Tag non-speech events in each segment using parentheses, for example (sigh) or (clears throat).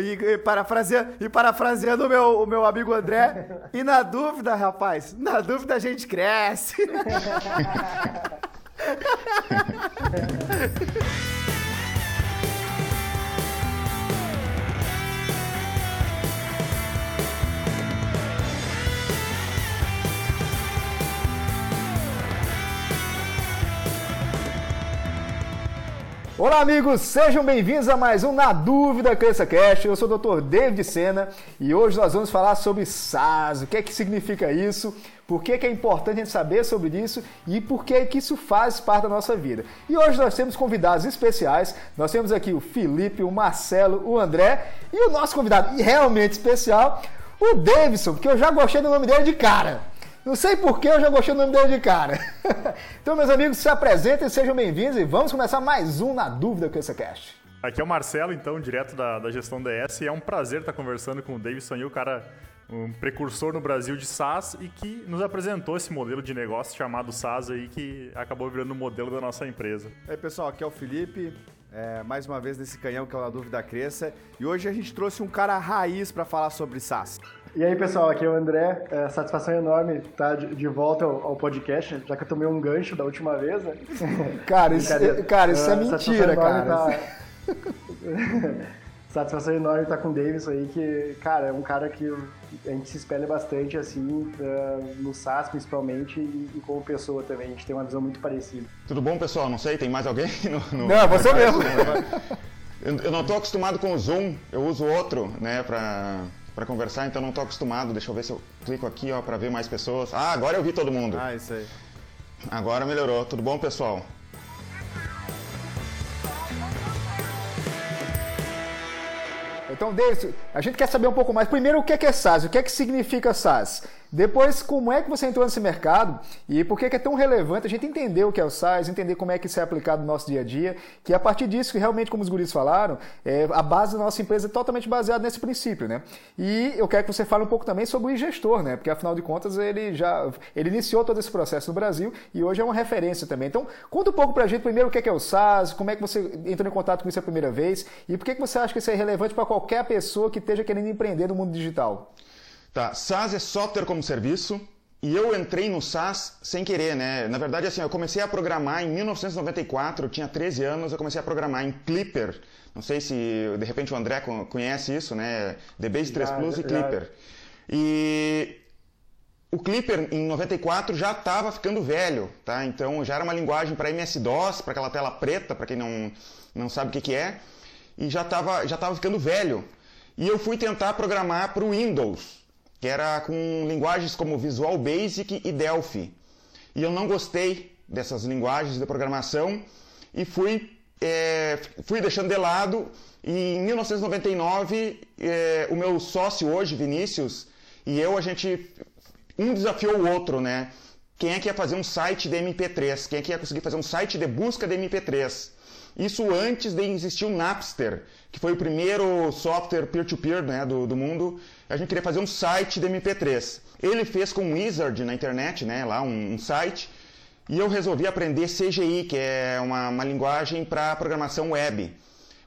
E, parafraseando, e parafraseando o meu, o meu amigo André, e na dúvida, rapaz, na dúvida a gente cresce. (laughs) Olá, amigos, sejam bem-vindos a mais um Na Dúvida Cresça Cast. Eu sou o Dr. David Sena e hoje nós vamos falar sobre SaaS, o que é que significa isso, por que é importante a gente saber sobre isso e por que é que isso faz parte da nossa vida. E hoje nós temos convidados especiais, nós temos aqui o Felipe, o Marcelo, o André e o nosso convidado realmente especial, o Davidson, que eu já gostei do nome dele de cara. Não sei porquê, eu já gostei do nome dele de cara. (laughs) então, meus amigos, se apresentem, sejam bem-vindos e vamos começar mais um Na Dúvida com esse cast. Aqui é o Marcelo, então, direto da, da gestão DS, e é um prazer estar conversando com o Davidson o cara, um precursor no Brasil de SaaS e que nos apresentou esse modelo de negócio chamado SaaS aí, que acabou virando o modelo da nossa empresa. E aí, pessoal, aqui é o Felipe, é, mais uma vez nesse canhão que é o Na Dúvida Cresça, e hoje a gente trouxe um cara raiz para falar sobre SaaS. E aí, pessoal, aqui é o André. É, satisfação enorme estar de, volta ao, ao, podcast, já que eu tomei um gancho da última vez, né? (laughs) Cara, isso, é, cara, isso é, é mentira, cara. Tá... (laughs) satisfação enorme estar com o Davis aí, que, cara, é um cara que a gente se espelha bastante, assim, no SaaS principalmente e, e, como pessoa também. A gente tem uma visão muito parecida. Tudo bom, pessoal? Não sei, tem mais alguém? (laughs) No, no... Não, você mesmo. Eu não estou acostumado com o Zoom, eu uso outro, né, para para conversar, então não estou acostumado. Deixa eu ver se eu clico aqui ó para ver mais pessoas. Ah, agora eu vi todo mundo. Ah, isso aí. Agora melhorou. Tudo bom, pessoal? Então, David, a gente quer saber um pouco mais. Primeiro, o que é, SaaS? O que é que significa SaaS? Depois, como é que você entrou nesse mercado e por que é tão relevante a gente entender o que é o SaaS, entender como é que isso é aplicado no nosso dia a dia, que a partir disso, que realmente, como os guris falaram, é, a base da nossa empresa é totalmente baseada nesse princípio, né? E eu quero que você fale um pouco também sobre o gestor, né? Porque afinal de contas ele já ele iniciou todo esse processo no Brasil e hoje é uma referência também. Então, conta um pouco pra gente primeiro o que é, que é o SaaS, como é que você entrou em contato com isso a primeira vez e por que, que você acha que isso é relevante para qualquer pessoa que esteja querendo empreender no mundo digital. Tá, SaaS é software como serviço. E eu entrei no SaaS sem querer, né? Na verdade, assim, eu comecei a programar em 1994, eu tinha 13 anos, eu comecei a programar em Clipper. Não sei se, de repente, o André conhece isso, né? DBase 3 já, Plus já, e Clipper. Já. E o Clipper, em 94, já estava ficando velho, tá? Então, já era uma linguagem para MS-DOS, para aquela tela preta, para quem não, não sabe o que, que é. E já estava já tava ficando velho. E eu fui tentar programar para o Windows que era com linguagens como Visual Basic e Delphi. E eu não gostei dessas linguagens de programação e fui, é, fui deixando de lado. E em 1999, é, o meu sócio hoje, Vinícius, e eu, a gente. Um desafiou o outro, né? Quem é que ia fazer um site de MP3? Quem é que ia conseguir fazer um site de busca de MP3? Isso antes de existir o Napster, que foi o primeiro software peer-to-peer -peer, né, do, do mundo. A gente queria fazer um site de MP3. Ele fez com o Wizard na internet, né, lá um, um site, e eu resolvi aprender CGI, que é uma, uma linguagem para programação web.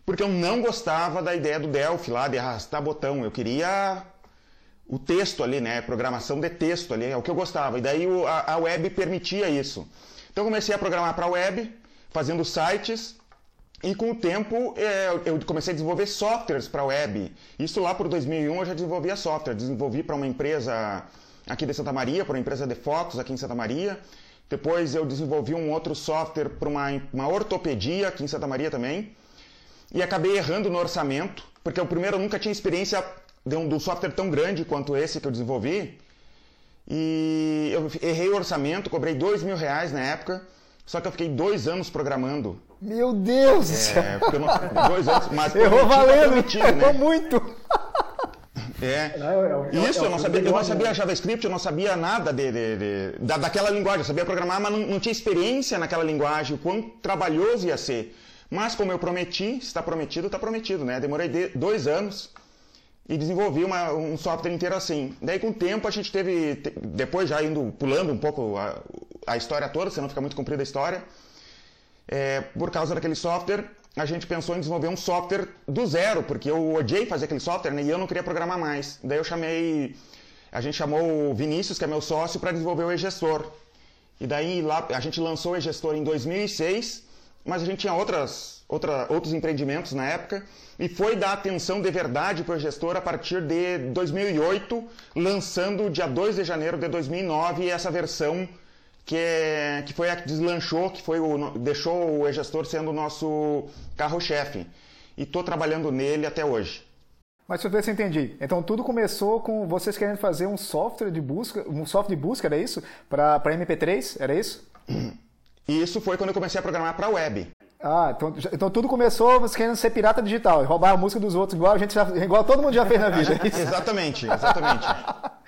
Porque eu não gostava da ideia do Delphi lá, de arrastar botão. Eu queria o texto ali, né? Programação de texto ali, é o que eu gostava. E daí a, a web permitia isso. Então eu comecei a programar para a web, fazendo sites e com o tempo é, eu comecei a desenvolver softwares para web. Isso lá por 2001 eu já desenvolvia software. Desenvolvi para uma empresa aqui de Santa Maria, para uma empresa de fotos aqui em Santa Maria. Depois eu desenvolvi um outro software para uma, uma ortopedia aqui em Santa Maria também. E acabei errando no orçamento, porque o primeiro eu nunca tinha experiência de um, de um software tão grande quanto esse que eu desenvolvi. E eu errei o orçamento, cobrei dois mil reais na época. Só que eu fiquei dois anos programando. Meu Deus é, céu! Não, dois anos, mas (laughs) Errou valendo, né? errou muito! É. Isso, eu não sabia, eu não sabia JavaScript, eu não sabia nada de, de, de da, daquela linguagem. Eu sabia programar, mas não, não, tinha experiência naquela linguagem, o quão trabalhoso ia ser. Mas como eu prometi, está prometido, está prometido, né? Demorei de, dois anos e desenvolvi uma, um software inteiro assim. Daí com o tempo a gente teve, depois já indo pulando um pouco a, a história toda, senão fica muito comprida a história. É, por causa daquele software, a gente pensou em desenvolver um software do zero, porque eu odiei fazer aquele software né, e eu não queria programar mais. Daí eu chamei, a gente chamou o Vinícius, que é meu sócio, para desenvolver o e-gestor. E daí lá a gente lançou o e-gestor em 2006, mas a gente tinha outras, outra, outros empreendimentos na época e foi dar atenção de verdade para o gestor a partir de 2008, lançando dia 2 de janeiro de 2009 essa versão que, é, que foi a que deslanchou, que foi o, deixou o e-gestor sendo o nosso carro-chefe. E estou trabalhando nele até hoje. Mas se eu ver se eu entendi. Então tudo começou com vocês querendo fazer um software de busca, um software de busca, era isso? Para MP3, era isso? E isso foi quando eu comecei a programar para web. Ah, então, então tudo começou você querendo ser pirata digital, roubar a música dos outros, igual a gente já, igual todo mundo já fez na vida. É exatamente, exatamente.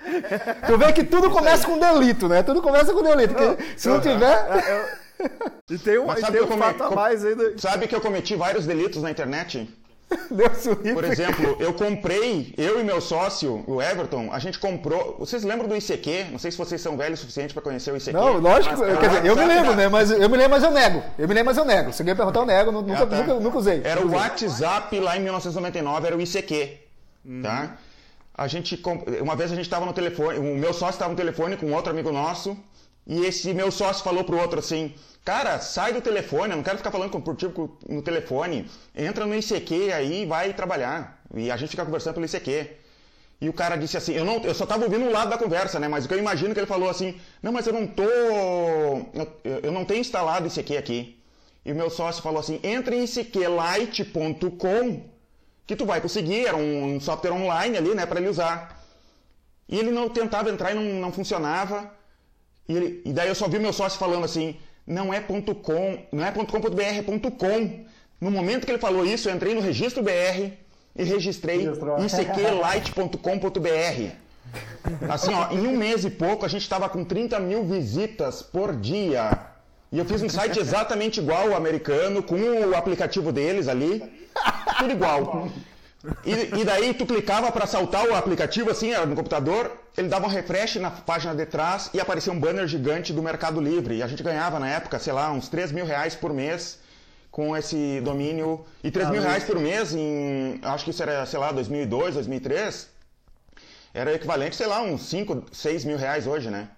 (laughs) tu vê que tudo começa com delito, né? Tudo começa com delito. Não, se não tiver. É, é, (laughs) e tem um, e tem um fato a mais ainda. Sabe que eu cometi vários delitos na internet? (laughs) Deus Por exemplo, eu comprei, eu e meu sócio, o Everton, a gente comprou. Vocês lembram do ICQ? Não sei se vocês são velhos o suficiente para conhecer o ICQ. Não, lógico. Mas, quer dizer, eu me lembro, né? Mas eu me lembro, mas eu nego. Eu me lembro, mas eu nego. Se alguém perguntar, eu nego. Nunca, ah, tá. nunca, nunca, usei. Era o WhatsApp lá em 1999, era o ICQ. Hum. Tá? A gente, uma vez a gente estava no telefone, o meu sócio estava no telefone com outro amigo nosso, e esse meu sócio falou pro outro assim: Cara, sai do telefone, eu não quero ficar falando contigo no telefone. Entra no ICQ aí e vai trabalhar. E a gente fica conversando pelo ICQ. E o cara disse assim, eu, não, eu só estava ouvindo um lado da conversa, né? Mas o que eu imagino que ele falou assim, não, mas eu não tô. Eu, eu não tenho instalado ICQ aqui. E o meu sócio falou assim, entra em ICQlite.com que tu vai conseguir, era um, um software online ali, né, para ele usar. E ele não tentava entrar e não, não funcionava. E, ele, e daí eu só vi meu sócio falando assim, não é .com, não é .com.br, é .com. No momento que ele falou isso, eu entrei no registro BR e registrei icqlite.com.br. Assim, ó, em um mês e pouco a gente estava com 30 mil visitas por dia. E eu fiz um site exatamente igual ao americano, com o aplicativo deles ali, tudo igual. E, e daí tu clicava para saltar o aplicativo assim, no computador, ele dava um refresh na página de trás e aparecia um banner gigante do Mercado Livre. E a gente ganhava na época, sei lá, uns 3 mil reais por mês com esse domínio. E 3 ah, mil reais por mês em, acho que isso era, sei lá, 2002, 2003, era equivalente, sei lá, uns 5, 6 mil reais hoje, né?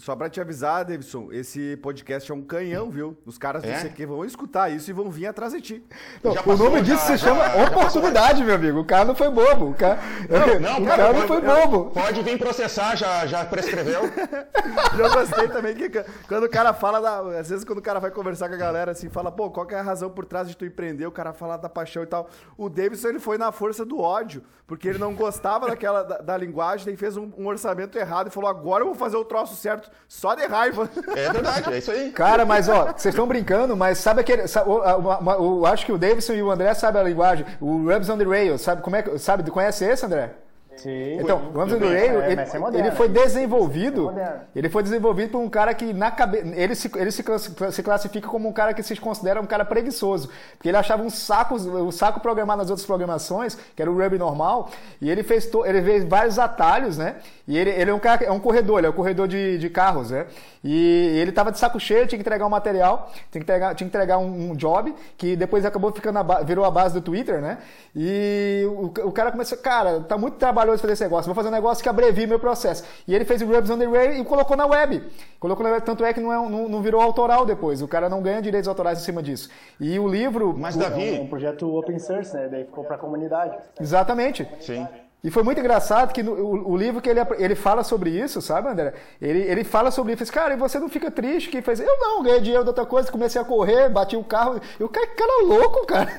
Só pra te avisar, Davidson, esse podcast é um canhão, viu? Os caras é? do CQ vão escutar isso e vão vir atrás de ti. Não, o nome disso se chama oportunidade, meu amigo. O cara não foi bobo. O cara não, não, (laughs) o cara, cara não foi bobo. Pode vir processar, já, já prescreveu. (laughs) Eu gostei também que quando o cara fala, da, às vezes quando o cara vai conversar com a galera assim, fala, pô, qual que é a razão por trás de tu empreender? O cara fala da paixão e tal. O Davidson, ele foi na força do ódio, porque ele não gostava daquela, da, da linguagem, ele fez um, um orçamento errado e falou, agora eu vou fazer o troço certo só de raiva. É verdade, é isso aí. Cara, mas ó, vocês estão brincando, mas sabe aquele. Sabe, o, acho que o Davidson e o André sabem a linguagem. O Rubs on the Rails, sabe como é Sabe, conhece esse, André? Sim. Então, o Rams on the Rail, é, ele, é ele, foi desenvolvido, é ele foi desenvolvido por um cara que na cabeça, ele, se, ele se, se, classifica como um cara que se considera um cara preguiçoso, porque ele achava um saco, um saco programado nas outras programações, que era o Ruby normal, e ele fez, to, ele fez vários atalhos, né? E ele, ele é um cara, é um corredor, ele é um corredor de, de carros, né? E ele estava de saco cheio, tinha que entregar um material, tinha que entregar, tinha que entregar um, um job, que depois acabou ficando a, virou a base do Twitter, né? E o, o cara começou, cara, tá muito trabalhoso fazer esse negócio, vou fazer um negócio que abrevie meu processo. E ele fez o Rubs on the Rail e colocou na web. Colocou na web, tanto é que não, é, não, não, virou autoral depois, o cara não ganha direitos autorais em cima disso. E o livro... Mas, Davi... É um projeto open source, né? Daí ficou para a comunidade. Exatamente. Sim. E foi muito engraçado que no, o, o, livro que ele, ele fala sobre isso, sabe, André? Ele, ele fala sobre isso. Cara, e você não fica triste? Que fez, eu não, ganhei dinheiro de outra coisa, comecei a correr, bati o carro. E o cara, cara louco, cara.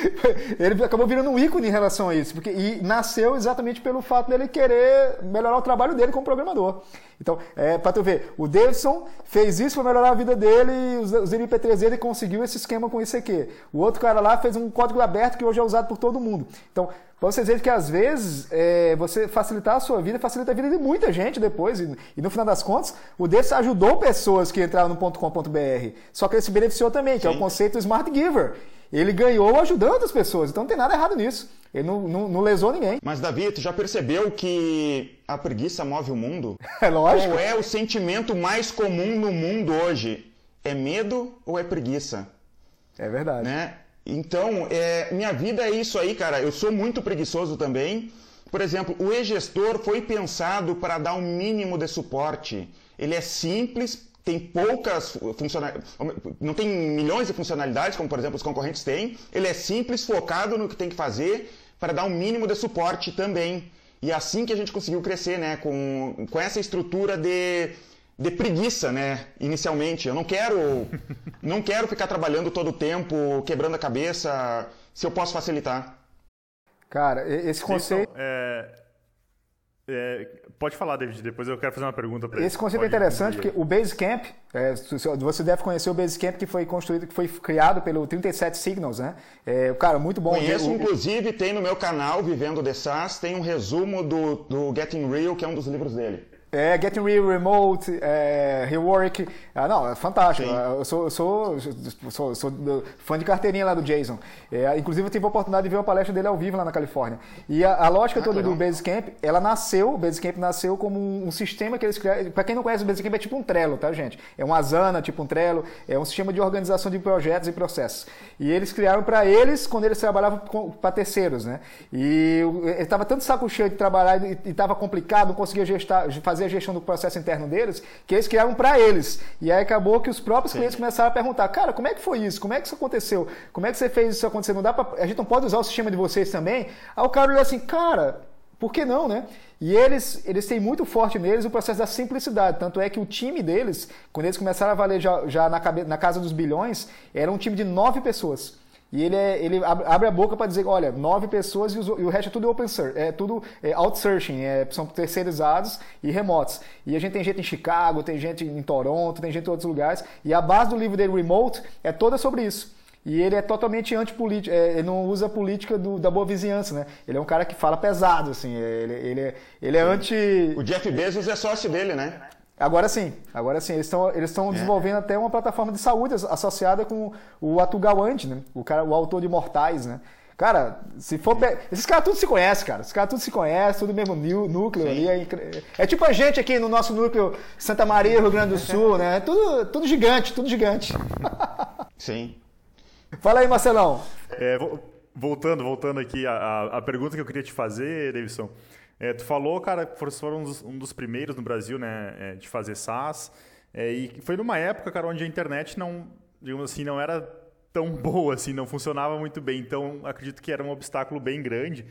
(laughs) ele acabou virando um ícone em relação a isso. Porque, e nasceu exatamente pelo fato dele querer melhorar o trabalho dele como programador. Então, é, para tu ver, o Davidson fez isso para melhorar a vida dele e os, os MP3 dele conseguiu esse esquema com isso aqui. O outro cara lá fez um código aberto que hoje é usado por todo mundo. Então, vocês verem que às vezes é, você facilitar a sua vida, facilita a vida de muita gente depois. E, e no final das contas, o desse ajudou pessoas que entraram no .com.br. Só que ele se beneficiou também, que Sim. é o conceito do Smart Giver. Ele ganhou ajudando as pessoas, então não tem nada errado nisso. Ele não, não, não, lesou ninguém. Mas, Davi, tu já percebeu que a preguiça move o mundo? (laughs) É lógico. Qual é o sentimento mais comum no mundo hoje? É medo ou é preguiça? É verdade. Né? Então, é, minha vida é isso aí, cara. Eu sou muito preguiçoso também. Por exemplo, o e-gestor foi pensado para dar um mínimo de suporte. Ele é simples, tem poucas funcionalidades, não tem milhões de funcionalidades, como por exemplo os concorrentes têm. Ele é simples, focado no que tem que fazer para dar um mínimo de suporte também. E é assim que a gente conseguiu crescer, né? Com, com essa estrutura de, de preguiça, né? Inicialmente. Eu não quero, (laughs) não quero ficar trabalhando todo o tempo, quebrando a cabeça, se eu posso facilitar. Cara, esse conceito. Então, é, é, pode falar, David, depois eu quero fazer uma pergunta para ele. Esse conceito é interessante porque o Basecamp, é, você deve conhecer o Basecamp que foi construído, que foi criado pelo 37 Signals, né? É, cara, muito bom. Conheço, o, inclusive, tem no meu canal, Vivendo de SaaS, tem um resumo do, do Getting Real, que é um dos livros dele. É, Getting Real, Remote, é, Rework. Ah, não, é fantástico. Eu sou, eu sou, sou, sou, fã de carteirinha lá do Jason. É, inclusive, eu tive a oportunidade de ver uma palestra dele ao vivo lá na Califórnia. E a, a lógica ah, toda legal. do Basecamp, ela nasceu, o Basecamp nasceu como um, um sistema que eles criaram. Para quem não conhece, o Basecamp é tipo um Trello, tá, gente? É uma Asana, tipo um Trello. É um sistema de organização de projetos e processos. E eles criaram para eles quando eles trabalhavam para terceiros, né? E ele estava tanto saco cheio de trabalhar e estava complicado, não conseguia gestar, fazer a gestão do processo interno deles, que eles criaram para eles. E aí acabou que os próprios Sim. clientes começaram a perguntar, cara, como é que foi isso? Como é que isso aconteceu? Como é que você fez isso acontecer? Não dá pra... A gente não pode usar o sistema de vocês também? Aí o cara olhou assim, cara, por que não, né? E eles, eles têm muito forte neles o processo da simplicidade. Tanto é que o time deles, quando eles começaram a valer já, já na, cabe, na casa dos bilhões, era um time de nove pessoas. E ele, é, ele abre a boca para dizer, olha, nove pessoas e, o resto é tudo open source, é tudo é, outsourcing, é, são terceirizados e remotos. E a gente tem gente em Chicago, tem gente em Toronto, tem gente em outros lugares. E a base do livro dele, Remote, é toda sobre isso. E ele é totalmente antipolítico, é, ele não usa a política do, da boa vizinhança, né? Ele é um cara que fala pesado, assim, ele, ele, é, ele é anti... O Jeff Bezos é sócio dele, né? Agora sim, agora sim. Eles estão eles estão é. desenvolvendo até uma plataforma de saúde associada com o Atugawante, né? O, cara, o autor de Mortais, né? Cara, se for. Pe... Esses caras tudo se conhecem, cara. Esses caras tudo se conhecem, tudo mesmo núcleo ali. É, é, tipo a gente aqui no nosso núcleo Santa Maria, Rio Grande do Sul, né? Tudo, tudo gigante, tudo gigante. (laughs) Sim. Fala aí, Marcelão. É, voltando, voltando aqui, a, a pergunta que eu queria te fazer, Davidson. É, tu falou, cara, que foram um dos, um dos primeiros no Brasil, né, é, de fazer SaaS. É, e foi numa época, cara, onde a internet não, digamos assim, não era tão (laughs) boa, assim, não funcionava muito bem. Então, acredito que era um obstáculo bem grande.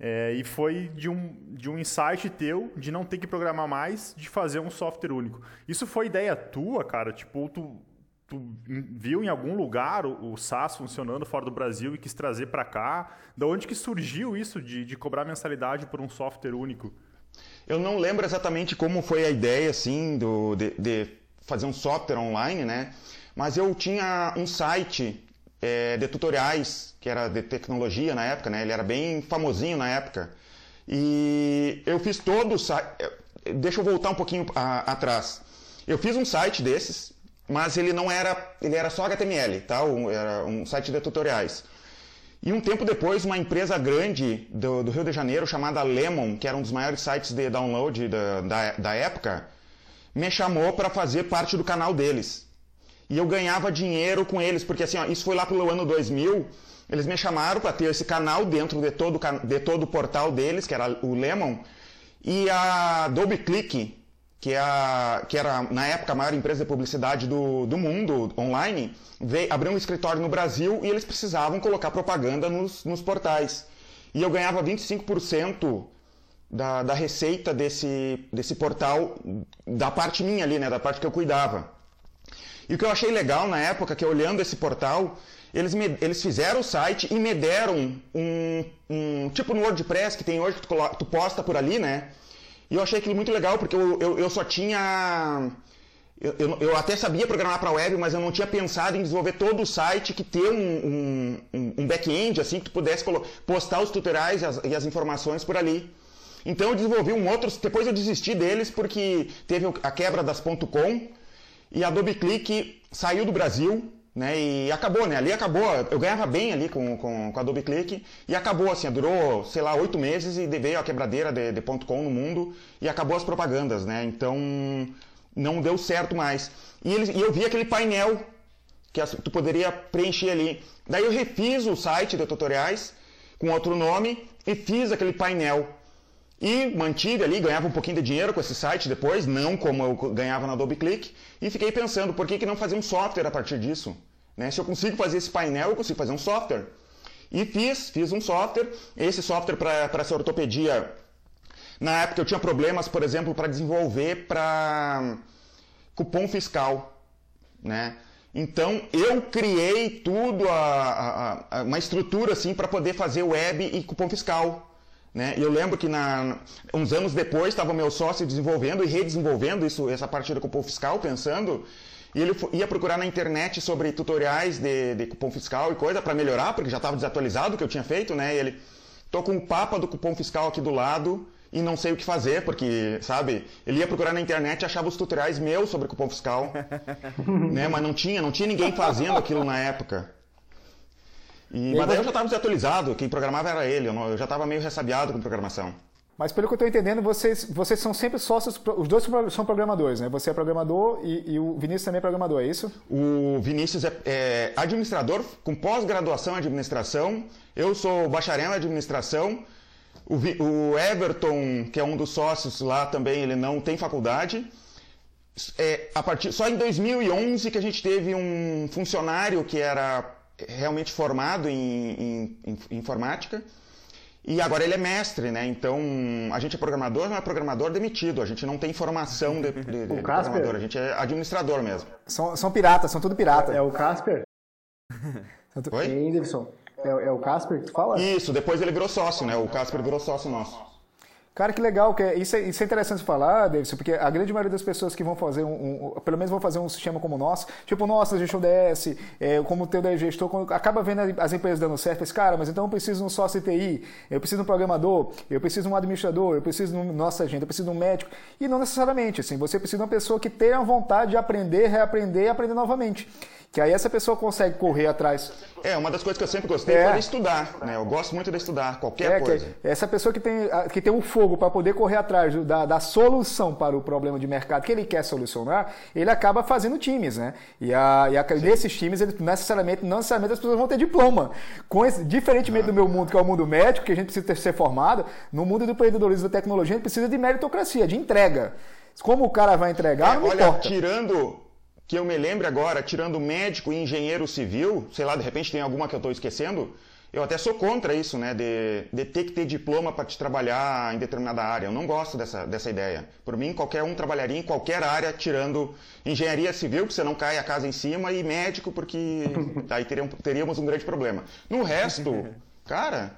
É, e foi de um, de um insight teu de não ter que programar mais, de fazer um software único. Isso foi ideia tua, cara? Tipo, tu tu viu em algum lugar o, o SaaS funcionando fora do Brasil e quis trazer para cá? Da onde que surgiu isso de, de cobrar mensalidade por um software único? Eu não lembro exatamente como foi a ideia assim do, de, de fazer um software online, né? Mas eu tinha um site é, de tutoriais que era de tecnologia na época, né? Ele era bem famosinho na época. E eu fiz todo o site. Deixa eu voltar um pouquinho a, atrás. Eu fiz um site desses mas ele não era, ele era só HTML, tá? Um, era um site de tutoriais. E um tempo depois, uma empresa grande do, do, Rio de Janeiro, chamada Lemon, que era um dos maiores sites de download da, da, da época, me chamou para fazer parte do canal deles. E eu ganhava dinheiro com eles, porque assim, ó, isso foi lá pelo ano 2000, eles me chamaram para ter esse canal dentro de todo, de todo o portal deles, que era o Lemon, e a DoubleClick, que, é a, que era na época a maior empresa de publicidade do, do mundo online, veio, abriu um escritório no Brasil e eles precisavam colocar propaganda nos, nos portais. E eu ganhava 25% da, da receita desse, desse portal, da parte minha ali, né, da parte que eu cuidava. E o que eu achei legal na época, que olhando esse portal, eles, me, eles fizeram o site e me deram um, um tipo no WordPress que tem hoje que tu, tu posta por ali, né? E eu achei aquilo muito legal, porque eu, eu, eu só tinha. Eu, eu, eu, até sabia programar para web, mas eu não tinha pensado em desenvolver todo o site que ter um, um, um back-end, assim, que tu pudesse postar os tutoriais e as, e as, informações por ali. Então eu desenvolvi um outro. Depois eu desisti deles porque teve a quebra das .com e a Adobe Click saiu do Brasil né? E acabou, né? Ali acabou. Eu ganhava bem ali com, com, com a Adobe Click e acabou, assim, durou, sei lá, oito meses e veio a quebradeira de, de .com no mundo e acabou as propagandas, né? Então não deu certo mais. E, eles, e eu vi aquele painel que tu poderia preencher ali. Daí eu refiz o site de tutoriais com outro nome e fiz aquele painel. E mantive ali, ganhava um pouquinho de dinheiro com esse site depois, não como eu ganhava na Adobe Click, e fiquei pensando, por que, que não fazer um software a partir disso? Né? Se eu consigo fazer esse painel, eu consigo fazer um software. E fiz, fiz um software, esse software para essa ortopedia, na época eu tinha problemas, por exemplo, para desenvolver para cupom fiscal, né? Então eu criei tudo, a, a, a uma estrutura assim para poder fazer web e cupom fiscal. Né? Eu lembro que na, uns anos depois estava meu sócio desenvolvendo e redesenvolvendo isso, essa parte do cupom fiscal, pensando, e ele ia procurar na internet sobre tutoriais de, de cupom fiscal e coisa para melhorar, porque já estava desatualizado o que eu tinha feito, né? E ele, tô com o papa do cupom fiscal aqui do lado e não sei o que fazer, porque, sabe, ele ia procurar na internet e achava os tutoriais meus sobre cupom fiscal, (laughs) né? Mas não tinha, não tinha ninguém fazendo aquilo na época. E, mas daí eu já estava desatualizado, quem programava era ele, eu, não, eu já estava meio ressabiado com programação. Mas pelo que eu estou entendendo, vocês, vocês são sempre sócios, os dois são programadores, né? Você é programador e, e o Vinícius também é programador, é isso? O Vinícius é, é administrador com pós-graduação em administração, eu sou bacharel em administração, o, o, Everton, que é um dos sócios lá também, ele não tem faculdade. É, a partir, só em 2011 que a gente teve um funcionário que era realmente formado em, em, em, informática. E agora ele é mestre, né? Então a gente é programador, não é programador demitido. A gente não tem formação de, de, de (laughs) programador, a gente é administrador mesmo. São, são piratas, são tudo pirata. É o Casper? Oi? Hein, Davidson? É, é, o Casper que tu fala? Isso, depois ele virou sócio, né? O Casper virou sócio nosso. Cara, que legal, que é, isso, é, isso é interessante falar, Davidson, porque a grande maioria das pessoas que vão fazer um, um pelo menos vão fazer um sistema como o nosso, tipo o nosso, gestor DS, é, como o teu da gestor, acaba vendo as empresas dando certo, esse cara, mas então eu preciso de um sócio TI, eu preciso de um programador, eu preciso de um administrador, eu preciso de um, nossa gente, eu preciso de um médico, e não necessariamente, assim, você precisa de uma pessoa que tenha vontade de aprender, reaprender e aprender novamente. Que aí essa pessoa consegue correr atrás. É, uma das coisas que eu sempre gostei é. foi estudar. Né? Eu gosto muito de estudar qualquer é, coisa. essa pessoa que tem, que tem um fogo para poder correr atrás da, da, solução para o problema de mercado que ele quer solucionar, ele acaba fazendo times, né? E, a, e a, nesses times, ele, necessariamente, não necessariamente as pessoas vão ter diploma. Com esse, diferentemente do meu mundo, que é o mundo médico, que a gente precisa ter, ser formado, no mundo do empreendedorismo da tecnologia, a gente precisa de meritocracia, de entrega. Como o cara vai entregar, é, não olha, importa. tirando que eu me lembre agora, tirando médico e engenheiro civil, sei lá, de repente tem alguma que eu estou esquecendo, eu até sou contra isso, né, de, de ter que ter diploma para te trabalhar em determinada área. Eu não gosto dessa, dessa ideia. Por mim, qualquer um trabalharia em qualquer área, tirando engenharia civil, que você não cai a casa em cima, e médico, porque (laughs) aí teríamos, teríamos um grande problema. No resto, (laughs) cara,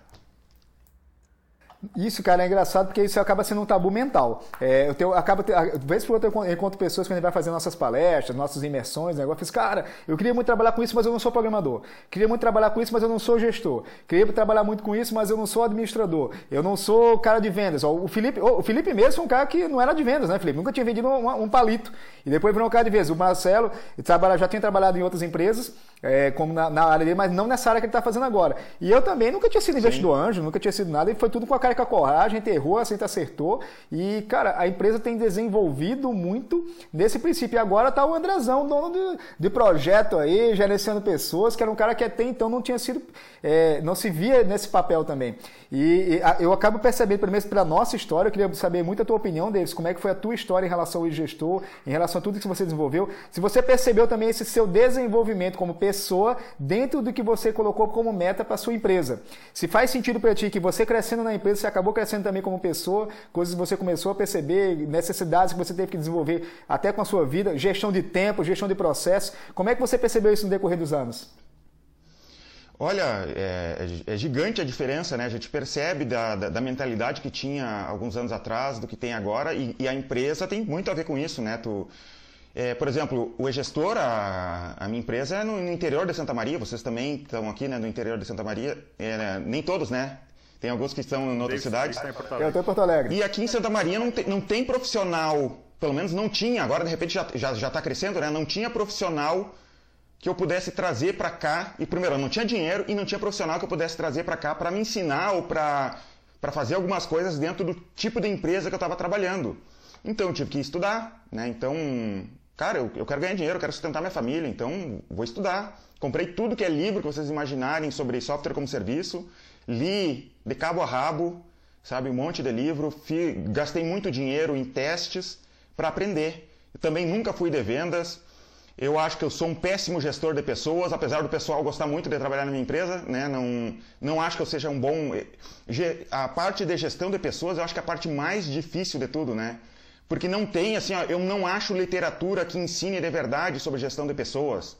isso, cara, é engraçado porque isso acaba sendo um tabu mental. É, eu tenho, acaba, vez por outra eu encontro pessoas que a gente vai fazer nossas palestras, nossas imersões, né? Eu fiz, cara, eu queria muito trabalhar com isso, mas eu não sou programador. Queria muito trabalhar com isso, mas eu não sou gestor. Queria trabalhar muito com isso, mas eu não sou administrador. Eu não sou cara de vendas. O Felipe, o Felipe mesmo foi um cara que não era de vendas, né, Felipe? Nunca tinha vendido um, um palito. E depois virou um cara de vendas. O Marcelo trabalha, já tinha trabalhado em outras empresas, é, como na, na, área dele, mas não nessa área que ele está fazendo agora. E eu também nunca tinha sido investidor Sim. anjo, nunca tinha sido nada, e foi tudo com a cara com a coragem, errou, a gente acertou. E, cara, a empresa tem desenvolvido muito nesse princípio. E agora tá o Andrezão, dono de, de projeto aí, gerenciando pessoas, que era um cara que até então não tinha sido, é, não se via nesse papel também. E, e a, eu acabo percebendo, pelo menos pela nossa história, eu queria saber muito a tua opinião deles, como é que foi a tua história em relação ao gestor, em relação a tudo que você desenvolveu. Se você percebeu também esse seu desenvolvimento como pessoa dentro do que você colocou como meta para sua empresa. Se faz sentido para ti que você crescendo na empresa, você acabou crescendo também como pessoa, coisas que você começou a perceber, necessidades que você teve que desenvolver até com a sua vida, gestão de tempo, gestão de processo. Como é que você percebeu isso no decorrer dos anos? Olha, é, é, gigante a diferença, né? A gente percebe da, da, da, mentalidade que tinha alguns anos atrás do que tem agora e, e a empresa tem muito a ver com isso, né? Tu, é, por exemplo, o e-gestor, a, a, minha empresa é no, no, interior de Santa Maria, vocês também estão aqui né, no interior de Santa Maria, é, né? nem todos, né? Tem alguns que estão em outras cidades. Eu estou em Porto Alegre. E aqui em Santa Maria não tem, não tem profissional, pelo menos não tinha, agora de repente já está já, já tá crescendo, né? Não tinha profissional que eu pudesse trazer para cá. E primeiro, eu não tinha dinheiro e não tinha profissional que eu pudesse trazer para cá para me ensinar ou para fazer algumas coisas dentro do tipo de empresa que eu estava trabalhando. Então eu tive que estudar, né? Então, cara, eu, eu quero ganhar dinheiro, eu quero sustentar minha família, então vou estudar. Comprei tudo que é livro que vocês imaginarem sobre software como serviço, li de cabo a rabo, sabe, um monte de livro, gastei muito dinheiro em testes para aprender. também nunca fui de vendas. Eu acho que eu sou um péssimo gestor de pessoas, apesar do pessoal gostar muito de trabalhar na minha empresa, né? Não, não acho que eu seja um bom. Eh, a parte de gestão de pessoas, eu acho que é a parte mais difícil de tudo, né? Porque não tem, assim, ó, eu não acho literatura que ensine de verdade sobre gestão de pessoas.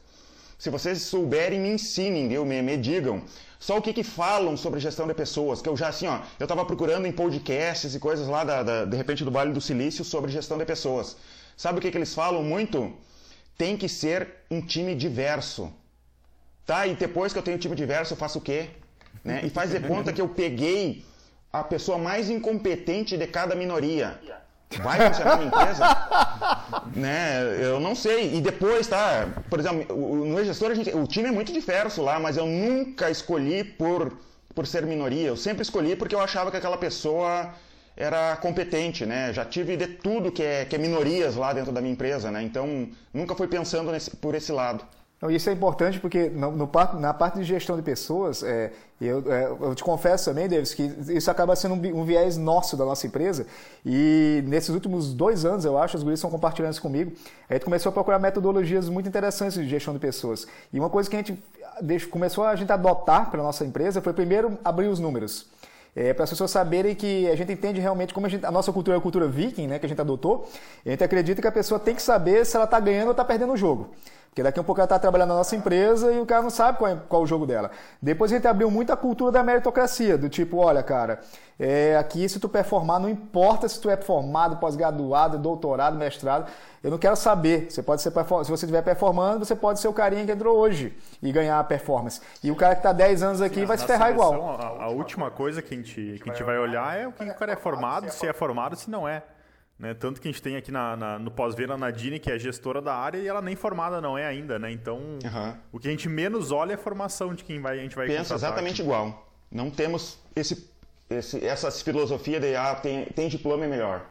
Se vocês souberem, me ensinem, viu? Me, me digam. Só o que, que falam sobre gestão de pessoas, que eu já, assim, ó, eu estava procurando em podcasts e coisas lá, da, da, de repente, do Vale do Silício sobre gestão de pessoas. Sabe o que, que eles falam muito? Tem que ser um time diverso. Tá? E depois que eu tenho um time diverso, eu faço o quê? Né? E faz de conta que eu peguei a pessoa mais incompetente de cada minoria. Vai funcionar na empresa? né? Eu não sei. E depois, tá? Por exemplo, no gestor, a gente, o time é muito diverso lá, mas eu nunca escolhi por, por ser minoria. Eu sempre escolhi porque eu achava que aquela pessoa era competente, né? Já tive de tudo que é, que é minorias lá dentro da minha empresa, né? Então, nunca fui pensando nesse, por esse lado. Então, isso é importante porque no, no, na parte de gestão de pessoas, é, eu, é, eu, te confesso também, Davis, que isso acaba sendo um, um, viés nosso da nossa empresa. E nesses últimos dois anos, eu acho, os guris estão compartilhando isso comigo, a gente começou a procurar metodologias muito interessantes de gestão de pessoas. E uma coisa que a gente começou a gente adotar para nossa empresa foi primeiro abrir os números. É, para as pessoas saberem que a gente entende realmente como a, gente, a, nossa cultura é a cultura viking, né, que a gente adotou, a gente acredita que a pessoa tem que saber se ela está ganhando ou está perdendo o jogo. Porque daqui a pouco ela está trabalhando na nossa empresa e o cara não sabe qual é, qual é o jogo dela. Depois a gente abriu muito a cultura da meritocracia, do tipo, olha, cara, é, aqui se tu performar, não importa se tu é formado, pós-graduado, doutorado, mestrado, eu não quero saber. Você pode ser se você estiver performando, você pode ser o carinha que entrou hoje e ganhar a performance. E o cara que está 10 anos aqui Sim, vai se ferrar seleção, igual. A, a, última coisa que a gente, que a gente vai olhar é o que o cara é formado, se é formado, se não é. Né? Tanto que a gente tem aqui na, na, no pós-venda a Nadine, que é gestora da área, e ela nem formada não é ainda, né? Então, uhum. o que a gente menos olha é a formação de quem vai, a gente vai Pensa exatamente aqui. igual. Não temos esse, esse, essa filosofia de ah, tem, tem diploma é melhor.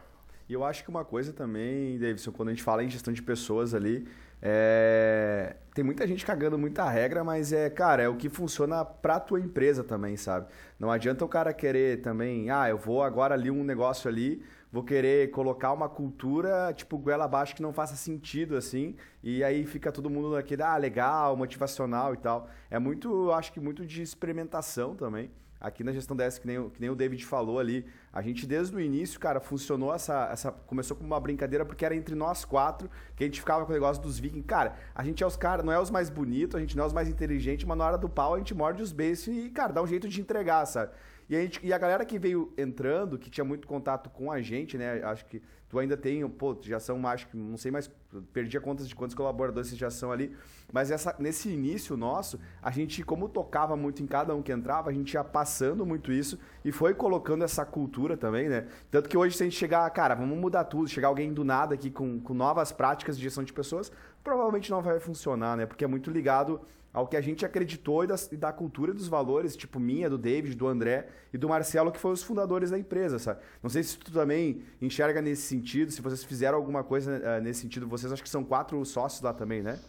E eu acho que uma coisa também, Davidson, quando a gente fala em gestão de pessoas ali, é... tem muita gente cagando muita regra, mas é, cara, é o que funciona pra tua empresa também, sabe? Não adianta o cara querer também, ah, eu vou agora ali um negócio ali, vou querer colocar uma cultura, tipo, goela abaixo que não faça sentido, assim, e aí fica todo mundo naquele, ah, legal, motivacional e tal. É muito, acho que muito de experimentação também. Aqui na gestão DS, que nem, que nem o David falou ali, a gente desde o início, cara, funcionou essa, essa. Começou como uma brincadeira porque era entre nós quatro que a gente ficava com o negócio dos vikings. Cara, a gente é os caras, não é os mais bonitos, a gente não é os mais inteligentes, mas na hora do pau a gente morde os beijos e, cara, dá um jeito de entregar, sabe? E a, gente, e a galera que veio entrando, que tinha muito contato com a gente, né? Acho que tu ainda tem, pô, já são, acho que, não sei mais, perdi a conta de quantos colaboradores já são ali. Mas essa, nesse início nosso, a gente, como tocava muito em cada um que entrava, a gente ia passando muito isso e foi colocando essa cultura também, né? Tanto que hoje, se a gente chegar, cara, vamos mudar tudo, chegar alguém do nada aqui com, com novas práticas de gestão de pessoas, provavelmente não vai funcionar, né? Porque é muito ligado ao que a gente acreditou e da, e da, cultura e dos valores, tipo minha, do David, do André e do Marcelo, que foram os fundadores da empresa, sabe? Não sei se tu também enxerga nesse sentido, se vocês fizeram alguma coisa uh, nesse sentido. Vocês acho que são quatro sócios lá também, né?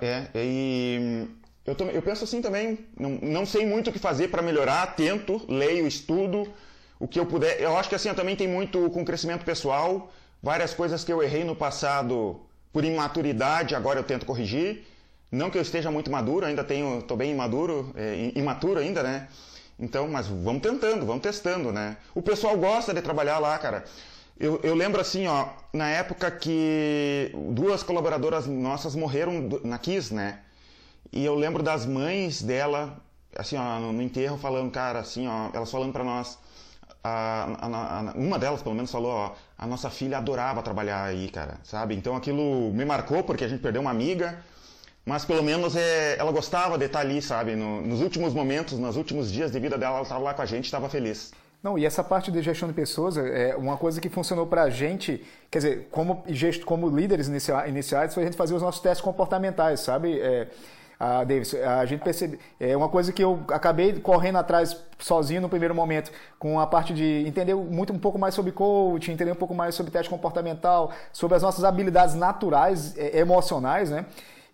é, e eu, eu penso assim também, não, não sei muito o que fazer para melhorar, tento, leio, estudo, o que eu puder. Eu acho que assim, eu também tem muito com crescimento pessoal, várias coisas que eu errei no passado por imaturidade, agora eu tento corrigir não que eu esteja muito maduro, ainda tenho, estou bem imaduro, é, imaturo ainda, né? Então, mas vamos tentando, vamos testando, né? O pessoal gosta de trabalhar lá, cara. Eu, eu lembro assim, ó, na época que duas colaboradoras nossas morreram na Kiss, né? E eu lembro das mães dela, assim, ó, no, no enterro, falando, cara, assim, ó, elas falando para nós, a, a, a, uma delas pelo menos falou, ó, a nossa filha adorava trabalhar aí, cara, sabe? Então aquilo me marcou porque a gente perdeu uma amiga, mas pelo menos é, ela gostava de estar ali, sabe? No, nos últimos momentos, nos últimos dias de vida dela, ela estava lá com a gente, estava feliz. Não, e essa parte de gestão de pessoas é uma coisa que funcionou para a gente, quer dizer, como, como líderes iniciais, foi a gente fazer os nossos testes comportamentais, sabe? É, a Davis, a gente percebe, é uma coisa que eu acabei correndo atrás sozinho no primeiro momento, com a parte de entender muito um pouco mais sobre coaching, entender um pouco mais sobre teste comportamental, sobre as nossas habilidades naturais, é, emocionais, né?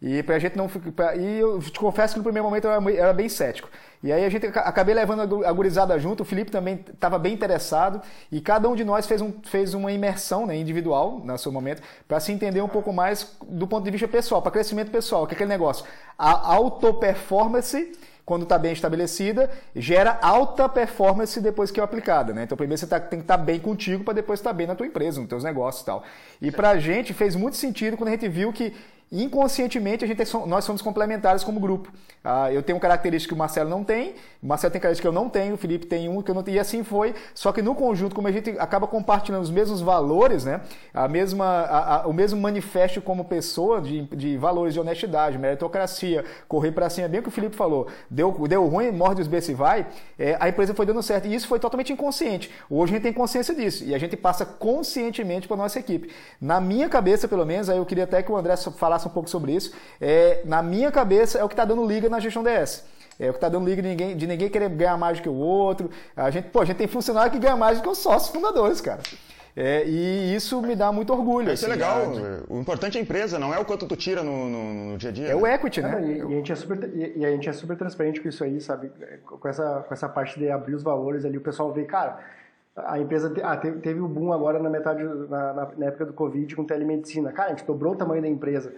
E pra gente não ficar. E eu te confesso que no primeiro momento eu era, era bem cético. E aí a gente acabei levando a gurizada junto, o Felipe também estava bem interessado, e cada um de nós fez, um, fez uma imersão né, individual, no seu momento, para se entender um pouco mais do ponto de vista pessoal, para crescimento pessoal, que é aquele negócio. A auto-performance quando está bem estabelecida, gera alta performance depois que é aplicada. Né? Então, primeiro você tá, tem que estar tá bem contigo para depois estar tá bem na tua empresa, nos teus negócios e tal. E para a gente fez muito sentido quando a gente viu que inconscientemente a gente é, nós somos complementares como grupo. Ah, eu tenho características que o Marcelo não tem, o Marcelo tem características que eu não tenho, o Felipe tem um que eu não tenho, e assim foi. Só que no conjunto, como a gente acaba compartilhando os mesmos valores, né? a mesma, a, a, o mesmo manifesto como pessoa de, de valores de honestidade, meritocracia, correr para cima, bem o que o Felipe falou, deu, deu ruim, morde os beijos e vai, é, a empresa foi dando certo. E isso foi totalmente inconsciente. Hoje a gente tem consciência disso e a gente passa conscientemente para nossa equipe. Na minha cabeça, pelo menos, aí eu queria até que o André falasse falasse um pouco sobre isso. É, na minha cabeça, é o que está dando liga na gestão DS. É o que está dando liga de ninguém, de ninguém querer ganhar mais do que o outro. A gente, pô, a gente tem funcionário que ganha mais do que os sócios fundadores, cara. É, e isso me dá muito orgulho. Isso é assim, é legal. De... O importante é a empresa, não é o quanto tu tira no, no, no dia a dia. É o equity, né? e, e, a gente é super, e, e, a gente é super transparente com isso aí, sabe? Com essa, com essa parte de abrir os valores ali, o pessoal vê, cara, a empresa ah, teve, o boom agora na metade, na, na, na época do Covid com telemedicina. Cara, a gente dobrou o tamanho da empresa.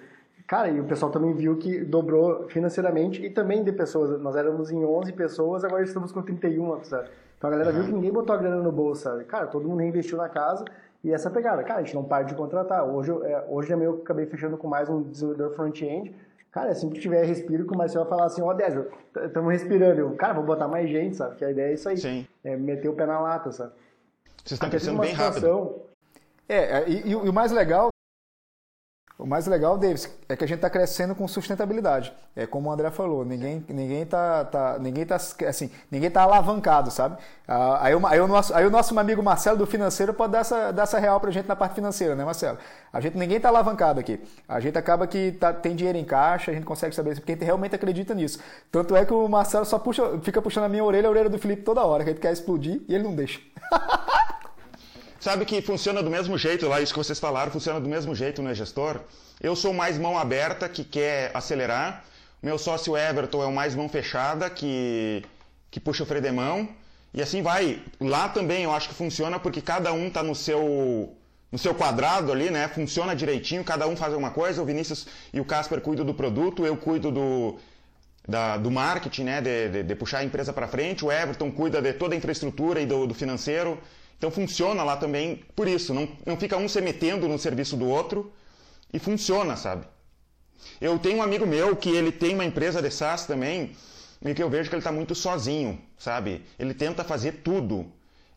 Cara, e o pessoal também viu que dobrou financeiramente e também de pessoas. Nós éramos em 11 pessoas, agora estamos com 31, sabe? Então a galera uhum. viu que ninguém botou a grana no bolso, sabe? Cara, todo mundo reinvestiu na casa e essa pegada. Cara, a gente não para de contratar. Hoje, é, hoje é meio que acabei fechando com mais um desenvolvedor front-end. Cara, assim que tiver respiro, que o Marcelo falar assim, ó, oh, Désio, estamos respirando. Eu, cara, vou botar mais gente, sabe? Que a ideia é isso aí. Sim. É meter o pé na lata, sabe? Vocês estão crescendo bem situação... rápido. É, é, e, e, o mais legal o mais legal, Davis, é que a gente está crescendo com sustentabilidade. É como o André falou, ninguém ninguém tá, tá ninguém tá assim, ninguém tá alavancado, sabe? Ah, aí, aí, o nosso, aí o nosso amigo Marcelo do financeiro pode dar essa, dar essa real para a gente na parte financeira, né, Marcelo? A gente ninguém está alavancado aqui. A gente acaba que tá, tem dinheiro em caixa, a gente consegue saber isso porque a gente realmente acredita nisso. Tanto é que o Marcelo só puxa, fica puxando a minha orelha, a orelha do Felipe toda hora, que gente quer explodir e ele não deixa. (laughs) Sabe que funciona do mesmo jeito lá, isso que vocês falaram, funciona do mesmo jeito no é gestor. Eu sou mais mão aberta, que quer acelerar. Meu sócio Everton é o mais mão fechada, que, que puxa o freio de mão. E assim vai. Lá também eu acho que funciona porque cada um está no seu no seu quadrado ali, né? Funciona direitinho, cada um faz alguma coisa. O Vinícius e o Casper cuidam do produto, eu cuido do, da, do marketing, né? De, de, de puxar a empresa para frente. O Everton cuida de toda a infraestrutura e do, do financeiro. Então funciona lá também por isso, não, não fica um se metendo no serviço do outro e funciona, sabe? Eu tenho um amigo meu que ele tem uma empresa de SaaS também e que eu vejo que ele está muito sozinho, sabe? Ele tenta fazer tudo.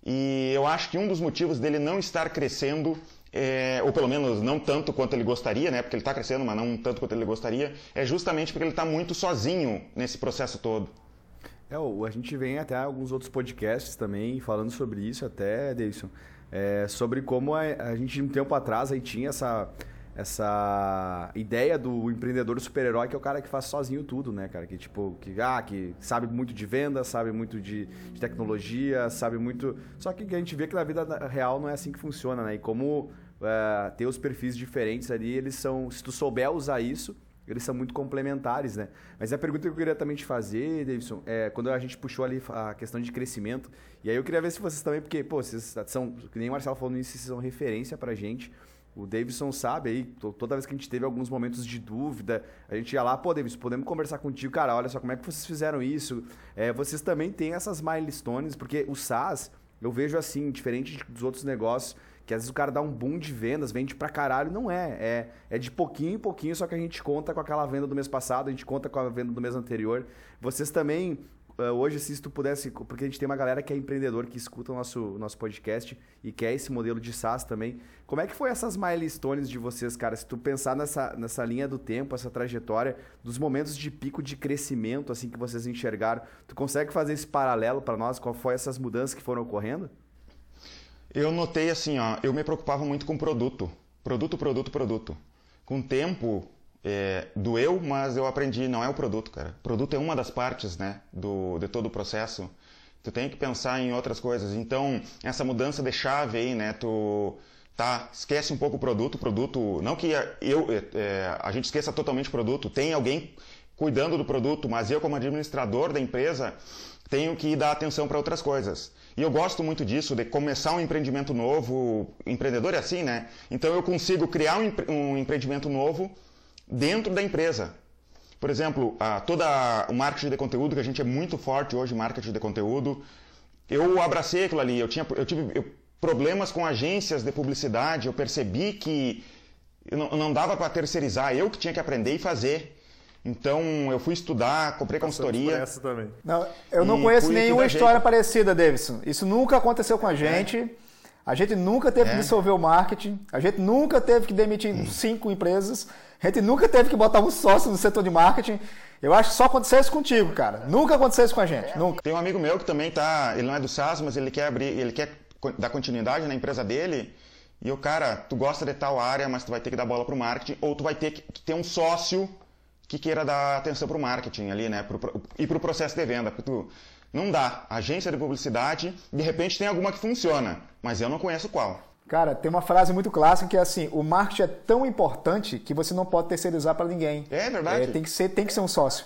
E eu acho que um dos motivos dele não estar crescendo, é, ou pelo menos não tanto quanto ele gostaria, né? Porque ele está crescendo, mas não tanto quanto ele gostaria, é justamente porque ele está muito sozinho nesse processo todo. É, a gente vem até alguns outros podcasts também falando sobre isso, até, Davidson. É, sobre como a, a, gente, um tempo atrás, aí tinha essa, essa ideia do empreendedor super-herói, que é o cara que faz sozinho tudo, né, cara? Que, tipo, que, ah, que sabe muito de venda, sabe muito de, de tecnologia, sabe muito... Só que a gente vê que na vida real não é assim que funciona, né? E como uh, ter os perfis diferentes ali, eles são... Se tu souber usar isso eles são muito complementares, né? Mas a pergunta que eu queria também te fazer, Davidson, é quando a gente puxou ali a questão de crescimento, e aí eu queria ver se vocês também, porque, pô, vocês são, que nem o Marcelo falou nisso, vocês são referência pra gente. O Davidson sabe aí, toda vez que a gente teve alguns momentos de dúvida, a gente ia lá, pô, Davidson, podemos conversar contigo, cara, olha só como é que vocês fizeram isso. É, vocês também têm essas milestones, porque o SaaS, eu vejo assim, diferente dos outros negócios, que às vezes o cara dá um boom de vendas, vende pra caralho. Não é. É, é de pouquinho em pouquinho, só que a gente conta com aquela venda do mês passado, a gente conta com a venda do mês anterior. Vocês também, uh, hoje, se tu pudesse. Porque a gente tem uma galera que é empreendedor, que escuta o nosso, nosso podcast e quer esse modelo de SaaS também. Como é que foi essas milestones de vocês, cara? Se tu pensar nessa, nessa linha do tempo, essa trajetória, dos momentos de pico de crescimento, assim, que vocês enxergaram, tu consegue fazer esse paralelo para nós? Qual foi essas mudanças que foram ocorrendo? Eu notei assim, ó, eu me preocupava muito com produto. Produto, produto, produto. Com o tempo, é, doeu, mas eu aprendi, não é o produto, cara. O produto é uma das partes, né, do, de todo o processo. Tu tem que pensar em outras coisas. Então, essa mudança de chave aí, né, tu tá, esquece um pouco o produto, produto, não que eu, é, a gente esqueça totalmente o produto, tem alguém cuidando do produto, mas eu como administrador da empresa tenho que dar atenção para outras coisas. E eu gosto muito disso, de começar um empreendimento novo. Empreendedor é assim, né? Então eu consigo criar um, empreendimento novo dentro da empresa. Por exemplo, a, toda o marketing de conteúdo, que a gente é muito forte hoje, marketing de conteúdo, eu abracei aquilo ali. Eu, tinha, eu tive problemas com agências de publicidade, eu percebi que não, não dava para terceirizar, eu que tinha que aprender e fazer. Então eu fui estudar, comprei consultoria. essa também. Não, eu não conheço nenhuma história jeito. parecida, Davidson. Isso nunca aconteceu com a gente. É. A gente nunca teve é. que dissolver o marketing. A gente nunca teve que demitir hum. cinco empresas. A gente nunca teve que botar um sócio no setor de marketing. Eu acho que só aconteceu isso contigo, cara. Nunca aconteceu isso com a gente. Nunca. Tem um amigo meu que também tá. Ele não é do SaaS, mas ele quer abrir, ele quer dar continuidade na empresa dele. E o cara, tu gosta de tal área, mas tu vai ter que dar bola pro marketing, ou tu vai ter que ter um sócio que queira dar atenção pro marketing ali, né? Pro, e pro processo de venda. Porque tu, não dá. Agência de publicidade, de repente tem alguma que funciona, mas eu não conheço qual. Cara, tem uma frase muito clássica que é assim: o marketing é tão importante que você não pode terceirizar para ninguém. É verdade. É, tem, que ser, tem que ser um sócio.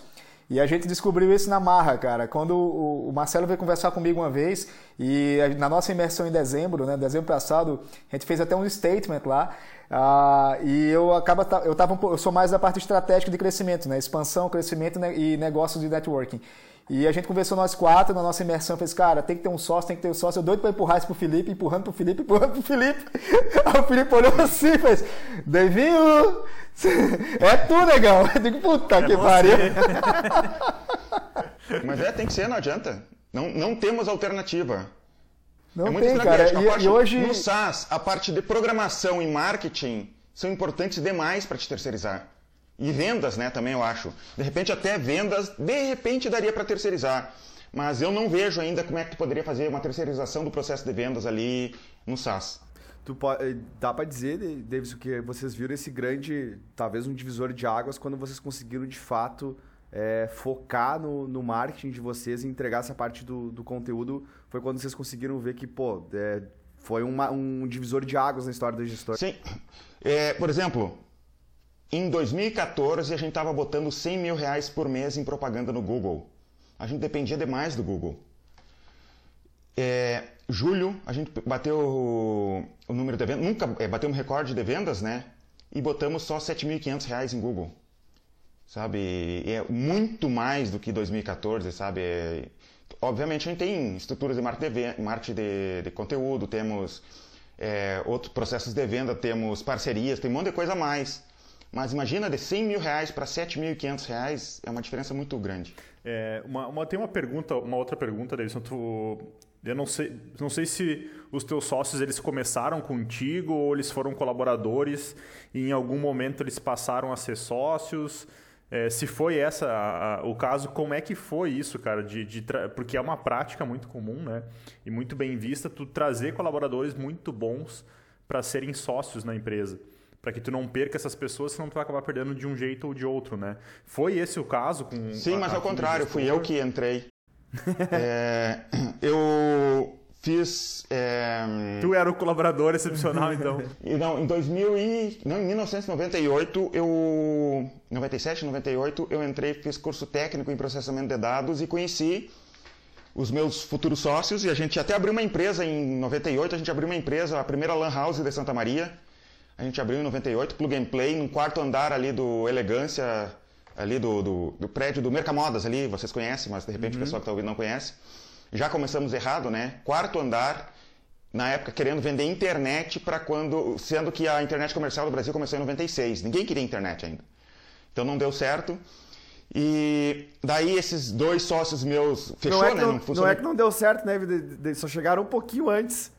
E a gente descobriu isso na marra, cara. Quando o Marcelo veio conversar comigo uma vez, e na nossa imersão em dezembro, né, dezembro passado, a gente fez até um statement lá. Uh, e eu acaba eu tava eu sou mais da parte estratégica de crescimento, né, expansão, crescimento né, e negócios de networking. E a gente conversou nós quatro na nossa imersão, fez, cara, tem que ter um sócio, tem que ter um sócio. Eu doido para empurrar isso pro Felipe, empurrando pro Felipe, empurrando pro Felipe. (laughs) Aí o Felipe olhou assim e fez, Devinho, (laughs) é tu, negão. Eu digo, puta é que pariu. (laughs) Mas é, tem que ser, não adianta. Não, não temos alternativa. Não é tem, cara. E, e, hoje... No SaaS, a parte de programação e marketing são importantes demais para te terceirizar. E vendas, né, também eu acho. De repente até vendas, de repente daria para terceirizar. Mas eu não vejo ainda como é que tu poderia fazer uma terceirização do processo de vendas ali no SaaS. Tu pode, eh, dá para dizer, Davis, que vocês viram esse grande, talvez um divisor de águas quando vocês conseguiram de fato é, focar no, no, marketing de vocês e entregar essa parte do, do conteúdo. Foi quando vocês conseguiram ver que, pô, é, foi uma, um divisor de águas na história do gestor. Sim. É, por exemplo, em 2014, a gente estava botando 100 mil reais por mês em propaganda no Google. A gente dependia demais do Google. É, julho, a gente bateu o, o número de vendas, nunca é, bateu um recorde de vendas, né? E botamos só 7.500 reais em Google. Sabe? É muito mais do que 2014, sabe? É, obviamente a gente tem estruturas de marketing de, de conteúdo, temos é, outros processos de venda, temos parcerias, tem um monte de coisa a mais. Mas imagina de 100 mil reais para 7.500 reais é uma diferença muito grande. É, uma, uma, tem uma pergunta, uma outra pergunta, Davidson. Tu, eu não sei, não sei se os teus sócios eles começaram contigo ou eles foram colaboradores e em algum momento eles passaram a ser sócios. É, se foi essa a, a, o caso, como é que foi isso, cara? De, de porque é uma prática muito comum, né? E muito bem vista, tu trazer colaboradores muito bons para serem sócios na empresa para que tu não perca essas pessoas, senão tu vai acabar perdendo de um jeito ou de outro, né? Foi esse o caso com Sim, a, mas ao contrário, fui eu que entrei. (laughs) é, eu fiz. É... Tu era o colaborador excepcional, então? não, em 2000 e, não, em 1998 eu, 97, 98 eu entrei, fiz curso técnico em processamento de dados e conheci os meus futuros sócios e a gente até abriu uma empresa em 98, a gente abriu uma empresa, a primeira lan house de Santa Maria a gente abriu em 98, Plug and Play, no quarto andar ali do Elegância, ali do, do, do prédio do Mercamodas ali, vocês conhecem, mas de repente uhum. o pessoal que está ouvindo não conhece. Já começamos errado, né? Quarto andar, na época querendo vender internet para quando, sendo que a internet comercial do Brasil começou em 96. Ninguém queria internet ainda. Então não deu certo. E daí esses dois sócios meus fechou, não é né? Não, não, não, é que não deu certo, né? Só chegaram um pouquinho antes.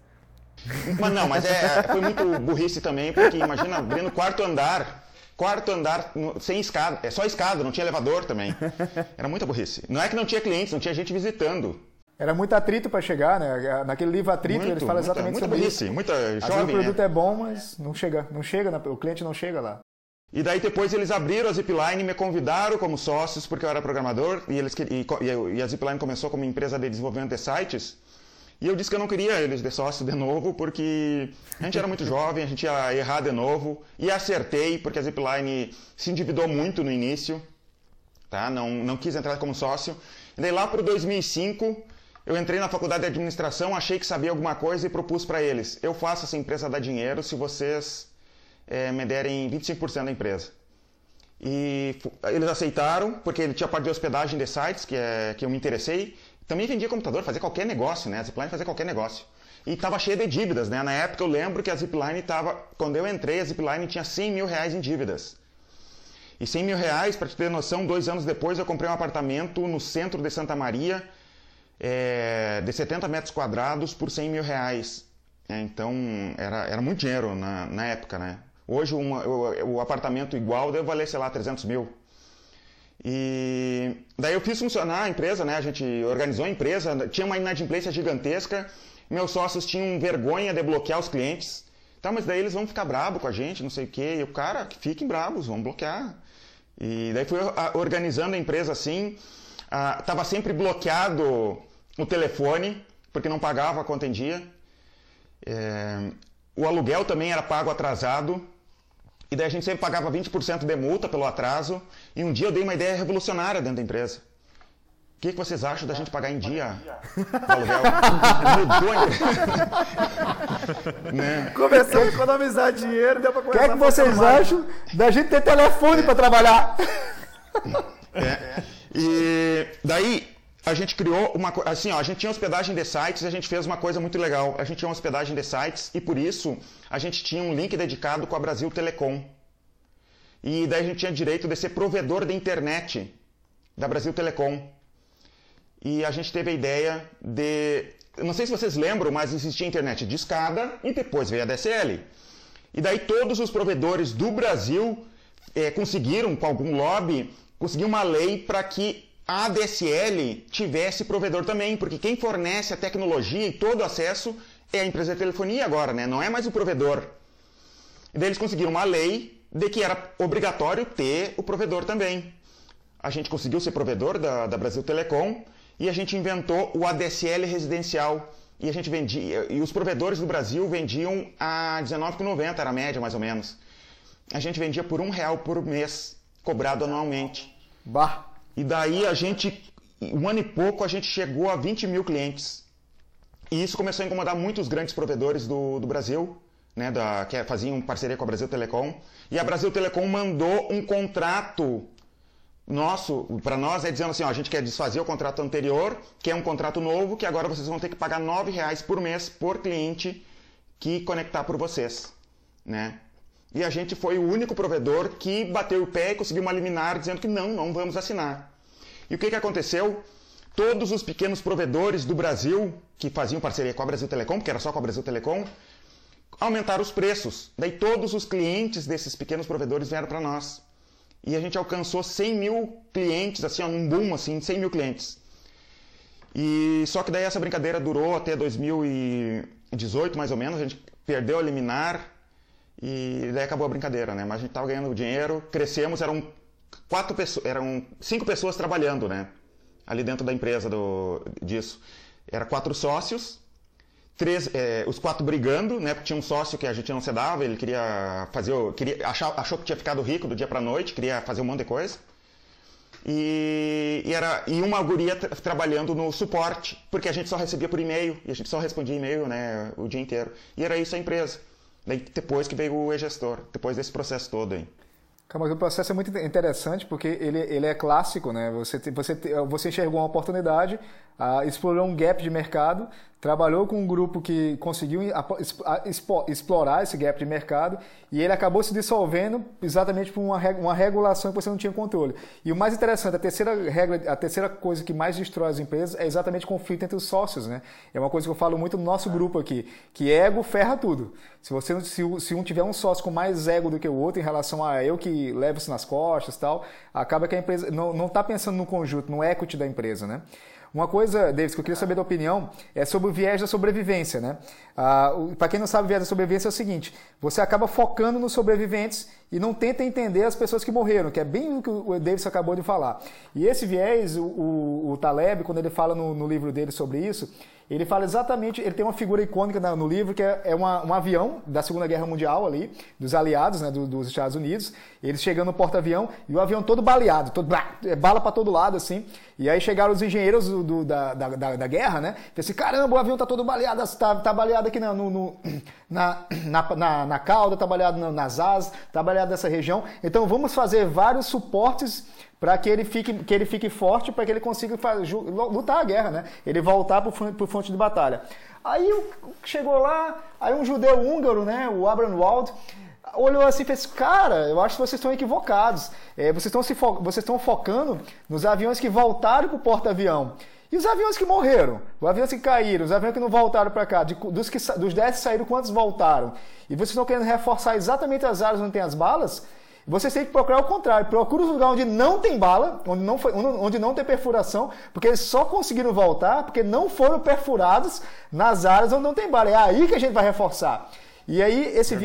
Mas não, mas é, foi muito burrice também, porque imagina abrindo quarto andar, quarto andar sem escada, é só escada, não tinha elevador também. Era muita burrice. Não é que não tinha clientes, não tinha gente visitando. Era muito atrito para chegar, né? Naquele livro Atrito, muito, ele fala exatamente muita, sobre burrice, isso. Muita jovem, Às o produto né? é bom, mas não chega, não chega, o cliente não chega lá. E daí depois eles abriram a Zipline, me convidaram como sócios porque eu era programador e, eles, e, e a Zipline começou como empresa de desenvolvimento de sites. E eu disse que eu não queria eles de sócio de novo porque a gente era muito (laughs) jovem, a gente ia errar de novo. E acertei porque a Zipline se endividou muito no início, tá? não, não quis entrar como sócio. E daí lá para 2005 eu entrei na faculdade de administração, achei que sabia alguma coisa e propus para eles: eu faço essa empresa dar dinheiro se vocês é, me derem 25% da empresa. E eles aceitaram, porque ele tinha parte de hospedagem de sites, que, é, que eu me interessei. Também vendia computador, fazia qualquer negócio, né? A Zipline fazia qualquer negócio. E estava cheia de dívidas, né? Na época eu lembro que a Zipline estava... Quando eu entrei, a Zipline tinha 100 mil reais em dívidas. E 100 mil reais, para te ter noção, dois anos depois eu comprei um apartamento no centro de Santa Maria, é, de 70 metros quadrados por 100 mil reais. É, então, era, era muito dinheiro na, na época, né? Hoje uma, o, o, apartamento igual deve valer, sei lá, 300 mil. E daí eu fiz funcionar a empresa, né? A gente organizou a empresa, tinha uma inadimplência gigantesca. Meus sócios tinham vergonha de bloquear os clientes. Tá, mas daí eles vão ficar bravos com a gente, não sei o quê. E o cara, fiquem bravos, vão bloquear. E daí fui organizando a empresa assim. Ah, tava sempre bloqueado o telefone, porque não pagava a conta em dia. É, o aluguel também era pago atrasado. E daí a gente sempre pagava 20% de multa pelo atraso. E um dia eu dei uma ideia revolucionária dentro da empresa. O que, que vocês acham da gente pagar em dia o aluguel? Mudou a empresa. né? Começou a economizar dinheiro, deu pra começar O que, é que vocês acham da gente ter telefone é. para trabalhar? É. E daí a gente criou uma assim, ó, a gente tinha hospedagem de sites e a gente fez uma coisa muito legal. A gente tinha hospedagem de sites e por isso a gente tinha um link dedicado com a Brasil Telecom. E daí a gente tinha direito de ser provedor de internet da Brasil Telecom. E a gente teve a ideia de, não sei se vocês lembram, mas existia internet de escada e depois veio a DSL. E daí todos os provedores do Brasil é, conseguiram, com algum lobby, conseguir uma lei para que a ADSL tivesse provedor também, porque quem fornece a tecnologia e todo o acesso é a empresa de telefonia agora, né? não é mais o provedor. E daí eles conseguiram uma lei de que era obrigatório ter o provedor também. A gente conseguiu ser provedor da, da Brasil Telecom e a gente inventou o ADSL residencial. E a gente vendia, e os provedores do Brasil vendiam a R$19,90, era a média mais ou menos. A gente vendia por um real por mês, cobrado anualmente. Bah! E daí a gente, um ano e pouco, a gente chegou a 20 mil clientes. E isso começou a incomodar muitos grandes provedores do, do Brasil, né, da, que faziam parceria com a Brasil Telecom. E a Brasil Telecom mandou um contrato nosso, para nós, é dizendo assim, ó, a gente quer desfazer o contrato anterior, que é um contrato novo, que agora vocês vão ter que pagar R$ reais por mês por cliente que conectar por vocês, né? E a gente foi o único provedor que bateu o pé e conseguiu uma liminar dizendo que não, não vamos assinar. E o que, que aconteceu? Todos os pequenos provedores do Brasil, que faziam parceria com a Brasil Telecom, que era só com a Brasil Telecom, aumentaram os preços. Daí todos os clientes desses pequenos provedores vieram para nós. E a gente alcançou 100 mil clientes, assim, um boom, assim, 100 mil clientes. E só que daí essa brincadeira durou até 2018, mais ou menos. A gente perdeu a liminar, e daí acabou a brincadeira, né? Mas a gente estava ganhando dinheiro, crescemos, eram quatro pessoas, eram cinco pessoas trabalhando, né? Ali dentro da empresa do, disso. Era quatro sócios, três, é, os quatro brigando, né? Porque tinha um sócio que a gente não se dava, ele queria fazer, queria, achou, achou que tinha ficado rico do dia para noite, queria fazer um monte de coisa. E, e, era, e uma guria tra trabalhando no suporte, porque a gente só recebia por e-mail, e a gente só respondia e-mail né, o dia inteiro. E era isso a empresa. Daí depois que veio o e-gestor, depois desse processo todo aí. Calma, o processo é muito interessante porque ele, ele é clássico, né? Você, você, você enxergou uma oportunidade, ah, explorou um gap de mercado, trabalhou com um grupo que conseguiu explorar esse gap de mercado e ele acabou se dissolvendo exatamente por uma, uma regulação que você não tinha controle. E o mais interessante, a terceira regra, a terceira coisa que mais destrói as empresas é exatamente o conflito entre os sócios, né? É uma coisa que eu falo muito no nosso grupo aqui, que ego ferra tudo. Se você se, se um tiver um sócio com mais ego do que o outro em relação a eu que levo isso nas costas, tal, acaba que a empresa não está pensando no conjunto, no equity da empresa, né? Uma coisa, Davis, que eu queria saber da opinião é sobre o viés da sobrevivência. Né? Ah, Para quem não sabe, o viés da sobrevivência é o seguinte: você acaba focando nos sobreviventes e não tenta entender as pessoas que morreram, que é bem o que o Davis acabou de falar. E esse viés, o, o, o Taleb, quando ele fala no, no livro dele sobre isso, ele fala exatamente, ele tem uma figura icônica no livro que é, é uma, um avião da Segunda Guerra Mundial ali, dos aliados, né, do, dos Estados Unidos, eles chegando no porta-avião e o avião todo baleado, todo, é bala para todo lado assim, e aí chegaram os engenheiros do, do, da, da, da, guerra, né, e assim, caramba, o avião tá todo baleado, tá, tá baleado aqui no, no, (clears throat) na, (clears throat) na, na, na cauda, tá baleado nas asas, tá baleado nessa região, então vamos fazer vários suportes para que ele fique, que ele fique forte, para que ele consiga lutar a guerra, né? Ele voltar para o fronte de batalha. Aí chegou lá, aí um judeu húngaro, né, o Abraham Wald, olhou assim e fez: Cara, eu acho que vocês estão equivocados. É, vocês, estão fo vocês estão focando nos aviões que voltaram para o porta-avião. E os aviões que morreram? Os aviões que caíram, os aviões que não voltaram para cá, de, dos, que, dos 10 que saíram, quantos voltaram? E vocês estão querendo reforçar exatamente as áreas onde tem as balas? Você tem que procurar o contrário. Procura os lugares onde não tem bala, onde não, foi, onde não tem perfuração, porque eles só conseguiram voltar porque não foram perfurados nas áreas onde não tem bala. É aí que a gente vai reforçar. E aí, esse,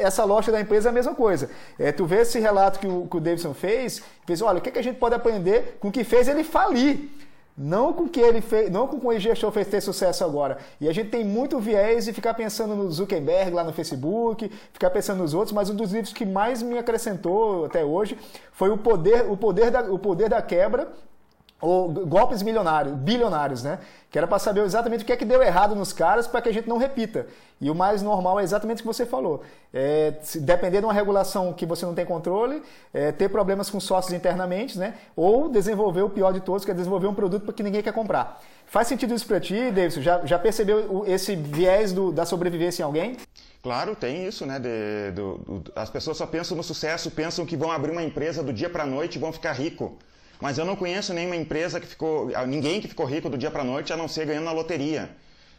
essa loja da empresa é a mesma coisa. É, tu vê esse relato que o, que o Davidson fez, fez, olha, o que, é que a gente pode aprender com o que fez ele falir? Não com que ele fez, não com o gestor fez ter sucesso agora. E a gente tem muito viés de ficar pensando no Zuckerberg lá no Facebook, ficar pensando nos outros, mas um dos livros que mais me acrescentou até hoje foi o poder, o poder da, o poder da quebra ou golpes milionários, bilionários, né? Que era para saber exatamente o que é que deu errado nos caras para que a gente não repita. E o mais normal é exatamente o que você falou. É, depender de uma regulação que você não tem controle, é, ter problemas com sócios internamente, né? Ou desenvolver o pior de todos, que é desenvolver um produto que ninguém quer comprar. Faz sentido isso para ti, Davidson? Já, já percebeu esse viés do, da sobrevivência em alguém? Claro, tem isso, né? De, do, do, as pessoas só pensam no sucesso, pensam que vão abrir uma empresa do dia para a noite e vão ficar rico. Mas eu não conheço nenhuma empresa que ficou, ninguém que ficou rico do dia para noite a não ser ganhando na loteria.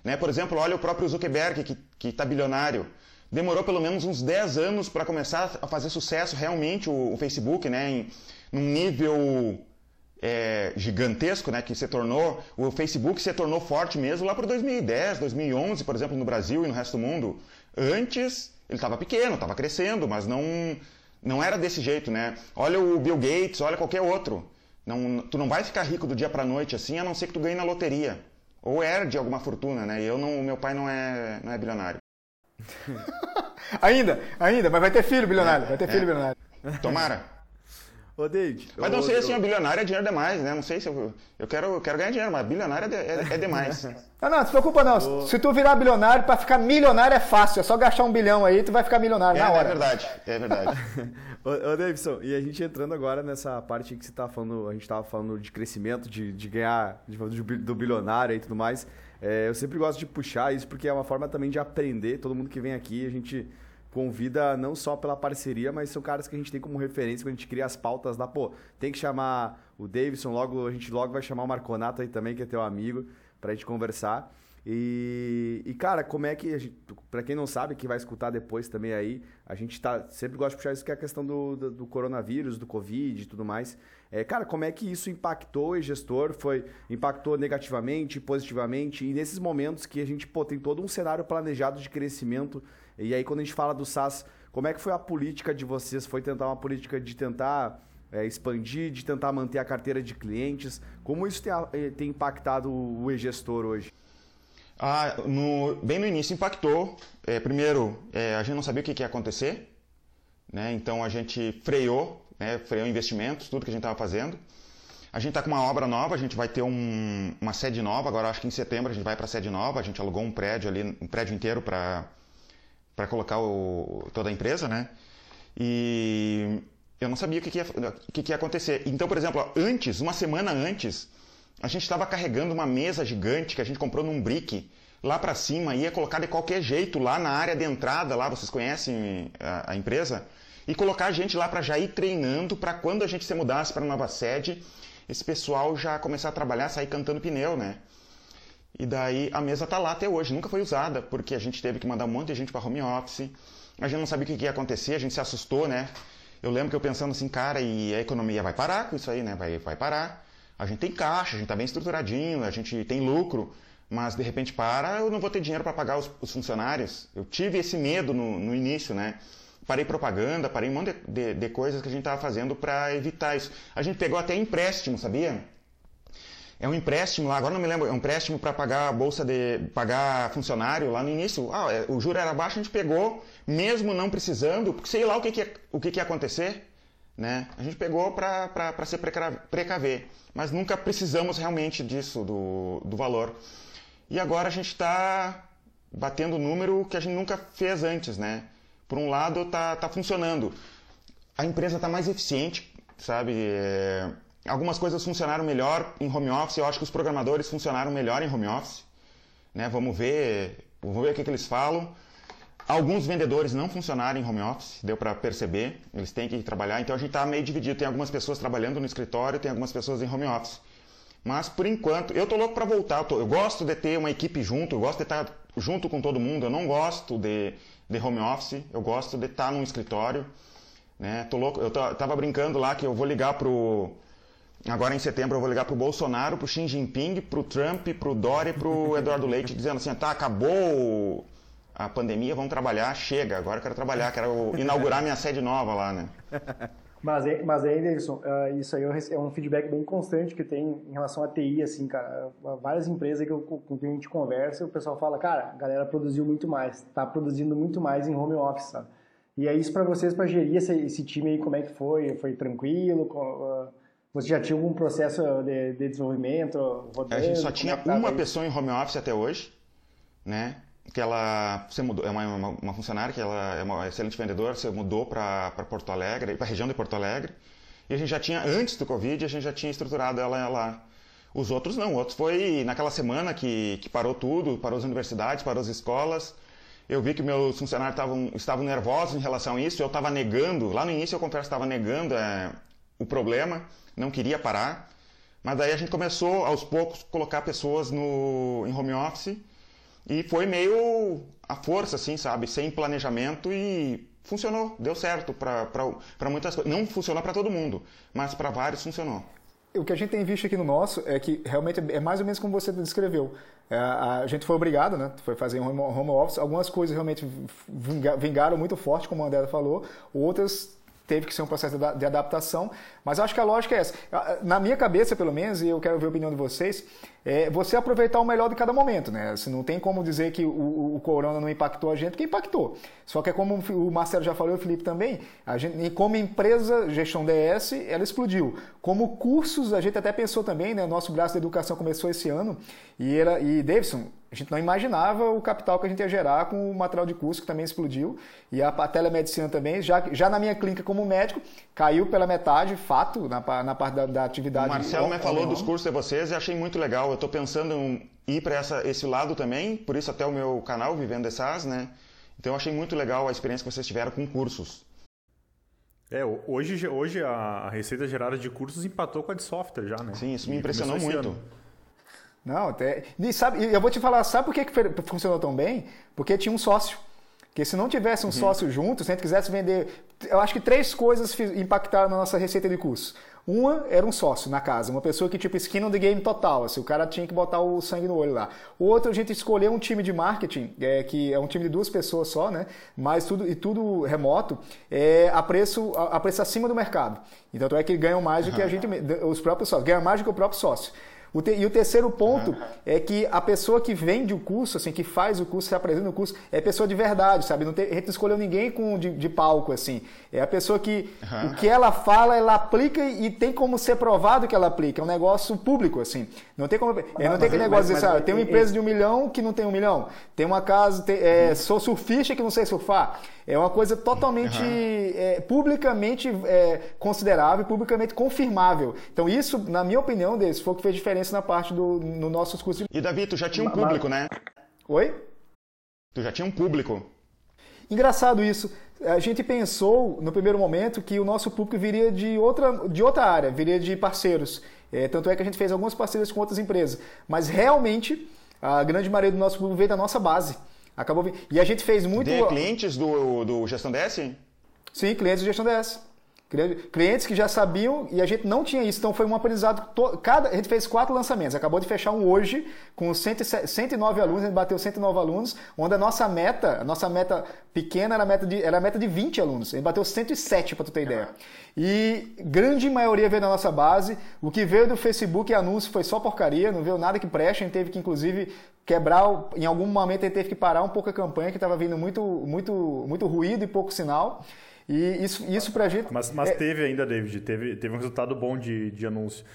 Né? Por exemplo, olha o próprio Zuckerberg, que está bilionário. Demorou pelo menos uns 10 anos para começar a fazer sucesso realmente o, o Facebook, né? em num nível é, gigantesco, né? que se tornou, o Facebook se tornou forte mesmo lá para 2010, 2011, por exemplo, no Brasil e no resto do mundo. Antes, ele estava pequeno, estava crescendo, mas não, não era desse jeito, né? Olha o Bill Gates, olha qualquer outro. Não, tu não vai ficar rico do dia para noite assim, a não ser que tu ganhe na loteria. Ou herde alguma fortuna, né? E eu não, meu pai não é, não é bilionário. (laughs) ainda, ainda, mas vai ter filho bilionário, é, vai ter filho é. bilionário. Tomara. Ô, David. Mas não sei assim, a bilionária é dinheiro demais, né? Não sei se eu. Eu quero, eu quero ganhar dinheiro, mas bilionário é, é, é demais. (laughs) não, não, não se preocupa não. Ô. Se tu virar bilionário, para ficar milionário é fácil. É só gastar um bilhão aí, tu vai ficar milionário é, na hora. É verdade, é verdade. (laughs) ô, ô, Davidson, e a gente entrando agora nessa parte que você tá falando, a gente tava falando de crescimento, de, de ganhar, de, do bilionário e tudo mais. É, eu sempre gosto de puxar isso porque é uma forma também de aprender. Todo mundo que vem aqui, a gente convida não só pela parceria, mas são caras que a gente tem como referência quando a gente cria as pautas lá. Pô, tem que chamar o Davidson, logo a gente logo vai chamar o Marconato aí também, que é teu amigo, pra gente conversar. E, e cara, como é que, para quem não sabe, que vai escutar depois também aí, a gente tá, sempre gosta de puxar isso que é a questão do, do, do coronavírus, do Covid e tudo mais. É, cara, como é que isso impactou o gestor? Foi, impactou negativamente, positivamente? E nesses momentos que a gente pô, tem todo um cenário planejado de crescimento e aí, quando a gente fala do SaaS, como é que foi a política de vocês? Foi tentar uma política de tentar é, expandir, de tentar manter a carteira de clientes? Como isso tem, eh, tem impactado o e-gestor hoje? Ah, no, bem no início impactou. É, primeiro, é, a gente não sabia o que, ia acontecer, né? então a gente freou, né? freou investimentos, tudo que a gente estava fazendo. A gente está com uma obra nova, a gente vai ter um, uma sede nova, agora acho que em setembro a gente vai para a sede nova, a gente alugou um prédio ali, um prédio inteiro para para colocar o, toda a empresa, né? E eu não sabia o que, que, ia, que, que ia acontecer. Então, por exemplo, antes, uma semana antes, a gente estava carregando uma mesa gigante que a gente comprou num brick lá para cima, ia colocar de qualquer jeito lá na área de entrada, lá vocês conhecem a, a empresa, e colocar a gente lá para já ir treinando para quando a gente se mudasse para nova sede, esse pessoal já começar a trabalhar, sair cantando pneu, né? E daí a mesa está lá até hoje, nunca foi usada, porque a gente teve que mandar um monte de gente para home office. A gente não sabia o que ia acontecer, a gente se assustou, né? Eu lembro que eu pensando assim, cara, e a economia vai parar com isso aí, né? Vai, vai parar. A gente tem caixa, a gente está bem estruturadinho, a gente tem lucro, mas de repente para, eu não vou ter dinheiro para pagar os, os, funcionários. Eu tive esse medo no, no início, né? parei propaganda, parei um monte de, de, de coisas que a gente estava fazendo para evitar isso. A gente pegou até empréstimo, sabia? É um empréstimo lá, agora não me lembro, é um empréstimo para pagar bolsa de pagar funcionário lá no início. Ah, é, o juro era baixo, a gente pegou, mesmo não precisando, porque sei lá o que, que, ia, o que, que ia acontecer, né? A gente pegou para se precaver, mas nunca precisamos realmente disso, do, do valor. E agora a gente está batendo o número que a gente nunca fez antes, né? Por um lado, está tá funcionando. A empresa está mais eficiente, sabe? É... Algumas coisas funcionaram melhor em home office. Eu acho que os programadores funcionaram melhor em home office. Né? Vamos ver, vamos ver o que, que eles falam. Alguns vendedores não funcionaram em home office, deu para perceber. Eles têm que trabalhar. Então a gente está meio dividido. Tem algumas pessoas trabalhando no escritório, tem algumas pessoas em home office. Mas por enquanto, eu tô louco para voltar. Eu, tô, eu, gosto de ter uma equipe junto, eu gosto de estar junto com todo mundo. Eu não gosto de, de home office, eu gosto de estar num escritório. Né? Tô louco, eu tava brincando lá que eu vou ligar pro. Agora em setembro eu vou ligar pro Bolsonaro, pro Xi Jinping, pro Trump, pro Dória e pro (laughs) Eduardo Leite, dizendo assim: tá, acabou a pandemia, vamos trabalhar, chega, agora eu quero trabalhar, quero inaugurar minha sede nova lá, né? (laughs) Mas, mas aí, Davidson, uh, isso aí é um feedback bem constante que tem em relação à TI, assim, cara. Várias empresas que eu, com quem a gente conversa, o pessoal fala, cara, a galera produziu muito mais, tá produzindo muito mais em home office, sabe? E é isso para vocês, para gerir esse, esse, time aí, como é que foi? Foi tranquilo? Você já tinha algum processo de, de desenvolvimento rodando? A gente só tinha é uma pessoa em home office até hoje, né? que ela você mudou, é uma, uma, uma, funcionária que ela é uma excelente vendedora, você mudou para Porto Alegre, para a região de Porto Alegre. E a gente já tinha, antes do Covid, a gente já tinha estruturado ela lá. Os outros não, outros foi naquela semana que, que parou tudo, parou as universidades, parou as escolas. Eu vi que meus funcionários estavam, estavam nervosos em relação a isso, eu estava negando, lá no início eu confesso estava negando é, o problema, não queria parar. Mas daí a gente começou aos poucos colocar pessoas no, em home office e foi meio a força, assim, sabe? Sem planejamento e funcionou, deu certo para muitas coisas. Não funcionou para todo mundo, mas para vários funcionou. O que a gente tem visto aqui no nosso é que realmente é mais ou menos como você descreveu. É, a gente foi obrigado, né? Foi fazer um home office. Algumas coisas realmente vingaram muito forte, como a André falou. Outras teve que ser um processo de adaptação, mas acho que a lógica é essa. Na minha cabeça, pelo menos, e eu quero ver a opinião de vocês, é você aproveitar o melhor de cada momento, né? Assim, não tem como dizer que o, o, corona não impactou a gente, porque impactou. Só que é como o Marcelo já falou e o Felipe também, a gente, como empresa, gestão DS, ela explodiu. Como cursos, a gente até pensou também, né? Nosso braço de educação começou esse ano, e, era, e Davidson, a gente não imaginava o capital que a gente ia gerar com o material de curso que também explodiu. E a, a telemedicina também, já, já na minha clínica como médico, caiu pela metade, fato, na, na parte da, da atividade. O Marcelo me falou dos cursos de vocês e achei muito legal. Eu estou pensando em ir para esse lado também, por isso até o meu canal, Vivendo SaaS, né? Então eu achei muito legal a experiência que vocês tiveram com cursos. É, hoje, hoje a receita gerada de cursos empatou com a de software já, né? Sim, isso me impressionou muito. Não, até. E sabe, eu vou te falar, sabe por que, que funcionou tão bem? Porque tinha um sócio. Porque se não tivesse um uhum. sócio junto, se a gente quisesse vender. Eu acho que três coisas impactaram na nossa receita de curso. Uma era um sócio na casa, uma pessoa que tipo skin on the game total, assim, o cara tinha que botar o sangue no olho lá. O outro a gente escolheu um time de marketing, é, que é um time de duas pessoas só, né? Mas tudo e tudo remoto, é, a preço a, a preço acima do mercado. Então é que ganham mais do que a gente, os próprios sócios, ganham mais do que o próprio sócio. O te, e o terceiro ponto uhum. é que a pessoa que vende o curso, assim, que faz o curso, se apresenta no curso, é pessoa de verdade, sabe? Não tem, a gente não escolheu ninguém com, de, de palco, assim. É a pessoa que uhum. o que ela fala, ela aplica e tem como ser provado que ela aplica. É um negócio público, assim. Não tem como. É, não tem aquele negócio de dizer, assim, ah, tem uma empresa de um milhão que não tem um milhão. Tem uma casa, tem, é, uhum. sou surfista que não sei surfar. É uma coisa totalmente é, publicamente é, considerável, publicamente confirmável. Então, isso, na minha opinião, desse foi o que fez diferença na parte do no nossos cursos. E Davi, tu já tinha um público, né? Oi? Tu já tinha um público. Engraçado isso. A gente pensou no primeiro momento que o nosso público viria de outra, de outra área, viria de parceiros. É, tanto é que a gente fez algumas parcerias com outras empresas. Mas realmente, a grande maioria do nosso público veio da nossa base. Acabou E a gente fez muito. De clientes do, do Gestão DS? Sim, clientes do Gestão DS. Clientes que já sabiam e a gente não tinha isso, então foi um aprendizado. Cada, a gente fez quatro lançamentos, acabou de fechar um hoje com 109 alunos, a gente bateu 109 alunos, onde a nossa meta, a nossa meta pequena era a meta de, era a meta de 20 alunos, a gente bateu 107 para tu ter ideia. E grande maioria veio da nossa base, o que veio do Facebook e anúncio foi só porcaria, não veio nada que preste, a gente teve que inclusive quebrar, em algum momento a gente teve que parar um pouco a campanha, que estava vindo muito, muito, muito ruído e pouco sinal. E isso, isso pra gente. Mas, mas é... teve ainda, David, teve, teve um resultado bom de, de anúncio.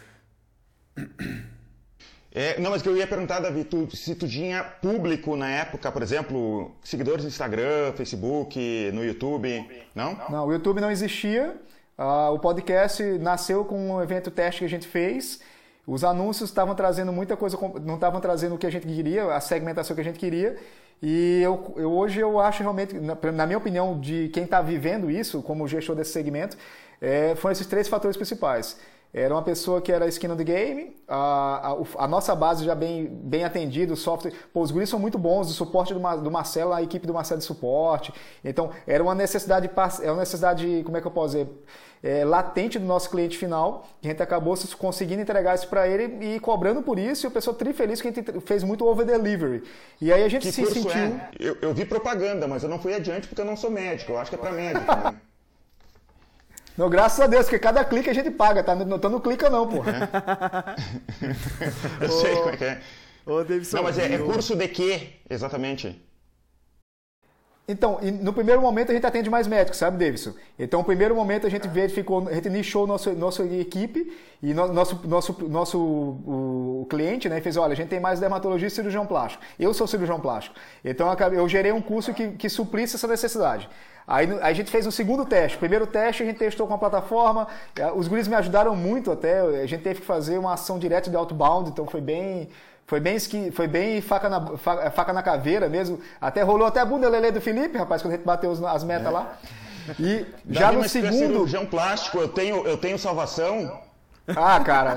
É, não, mas que eu ia perguntar, Davi, tu, se tu tinha público na época, por exemplo, seguidores no Instagram, Facebook, no YouTube, não? Não, o YouTube não existia. Uh, o podcast nasceu com um evento teste que a gente fez. Os anúncios estavam trazendo muita coisa, não estavam trazendo o que a gente queria, a segmentação que a gente queria. E eu, eu, hoje eu acho realmente, na, na minha opinião, de quem está vivendo isso como gestor desse segmento, é, foram esses três fatores principais. Era uma pessoa que era skin the game, a, a, a, nossa base já bem, bem atendida, o software. Pô, os guris são muito bons, o suporte do, do Marcelo, a equipe do Marcelo de suporte. Então, era uma necessidade, é uma necessidade, como é que eu posso dizer? É, latente do nosso cliente final, que a gente acabou conseguindo entregar isso para ele e cobrando por isso, e o pessoal tri feliz que a gente fez muito over delivery. E aí a gente que se sentiu. É? Eu, eu, vi propaganda, mas eu não fui adiante porque eu não sou médico, eu acho que é para médico. Né? Não, graças a Deus, porque cada clique a gente paga, tá? Não, não clica não, pô. (laughs) eu sei como é que é. Ô, Davidson, não, mas é, é curso de quê, exatamente? Então, no primeiro momento a gente atende mais médicos, sabe, Davidson? Então, no primeiro momento a gente verificou, a gente nichou nosso, nossa equipe e no, nosso, nosso, nosso o, o cliente né, fez, olha, a gente tem mais dermatologista e cirurgião plástico. Eu sou cirurgião plástico. Então, eu gerei um curso que, que suprisse essa necessidade. Aí a gente fez um segundo teste. Primeiro teste a gente testou com a plataforma. É, os guris me ajudaram muito até. A gente teve que fazer uma ação direta de outbound, então foi bem foi bem, foi bem faca, na, faca na caveira mesmo. Até rolou até a bunda lelê do Felipe, rapaz, quando a gente bateu as metas é. lá. E já no segundo. cirurgião plástico, eu tenho, eu tenho salvação. Ah, cara,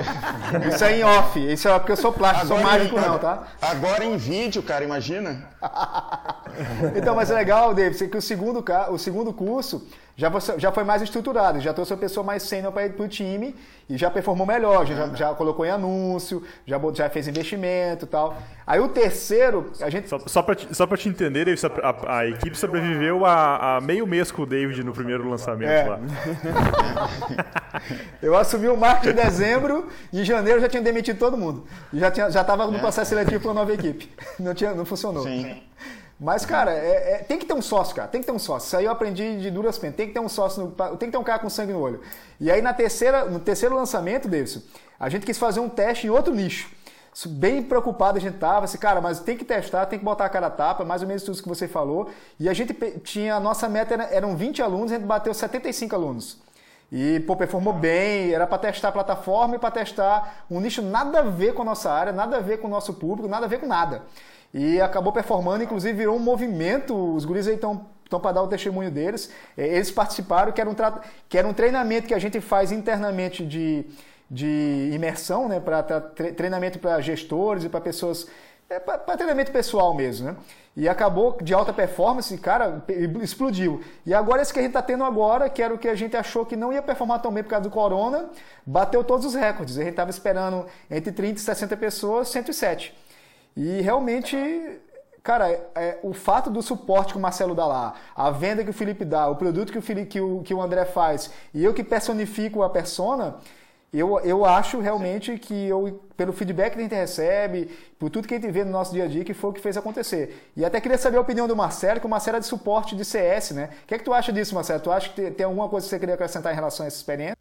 isso é em off. Isso é porque eu sou plástico, agora sou mágico não, tá? Agora em vídeo, cara, imagina. então, mas é legal, David, que o segundo, o segundo curso já, você, já foi mais estruturado, já trouxe a pessoa mais sênior para o time e já performou melhor, já, já colocou em anúncio, já, já fez investimento e tal. Aí o terceiro, a gente. Só, só para te, só te entender, David, a, a, equipe sobreviveu a, a, meio mês com o David no primeiro lançamento é. lá. (laughs) Eu assumi o marketing em dezembro e em janeiro já tinha demitido todo mundo. Já estava já no é. processo seletivo para uma nova equipe. Não, tinha, não funcionou. Sim. Mas, cara, é, é, tem que ter um sócio, cara. Tem que ter um sócio. Isso aí eu aprendi de duras penas. Tem que ter um sócio, no, tem que ter um cara com sangue no olho. E aí, na terceira, no terceiro lançamento, Davidson, a gente quis fazer um teste em outro nicho. Bem preocupado a gente tava, assim, cara, mas tem que testar, tem que botar a cara a tapa, mais ou menos tudo que você falou. E a gente tinha, a nossa meta era, eram 20 alunos, a gente bateu 75 alunos. E, pô, performou bem, era para testar a plataforma e para testar um nicho nada a ver com a nossa área, nada a ver com o nosso público, nada a ver com nada. E acabou performando, inclusive virou um movimento. Os guris aí estão então, para dar o testemunho deles, é, eles participaram, que era um, que era um treinamento que a gente faz internamente de, de imersão, né, para treinamento para gestores e para pessoas, é, para treinamento pessoal mesmo, né? E acabou de alta performance, cara, explodiu. E agora esse que a gente está tendo agora, que era o que a gente achou que não ia performar tão bem por causa do corona, bateu todos os recordes. A gente estava esperando entre 30 e 60 pessoas, 107. E realmente, cara, é, o fato do suporte que o Marcelo dá lá, a venda que o Felipe dá, o produto que o, Felipe, que o, que o André faz, e eu que personifico a persona, eu, eu acho realmente que eu, pelo feedback que a gente recebe, por tudo que a gente vê no nosso dia a dia, que foi o que fez acontecer. E até queria saber a opinião do Marcelo, que o Marcelo é de suporte de CS, né? O que é que tu acha disso, Marcelo? Tu acha que tem alguma coisa que você queria acrescentar em relação a essa experiência?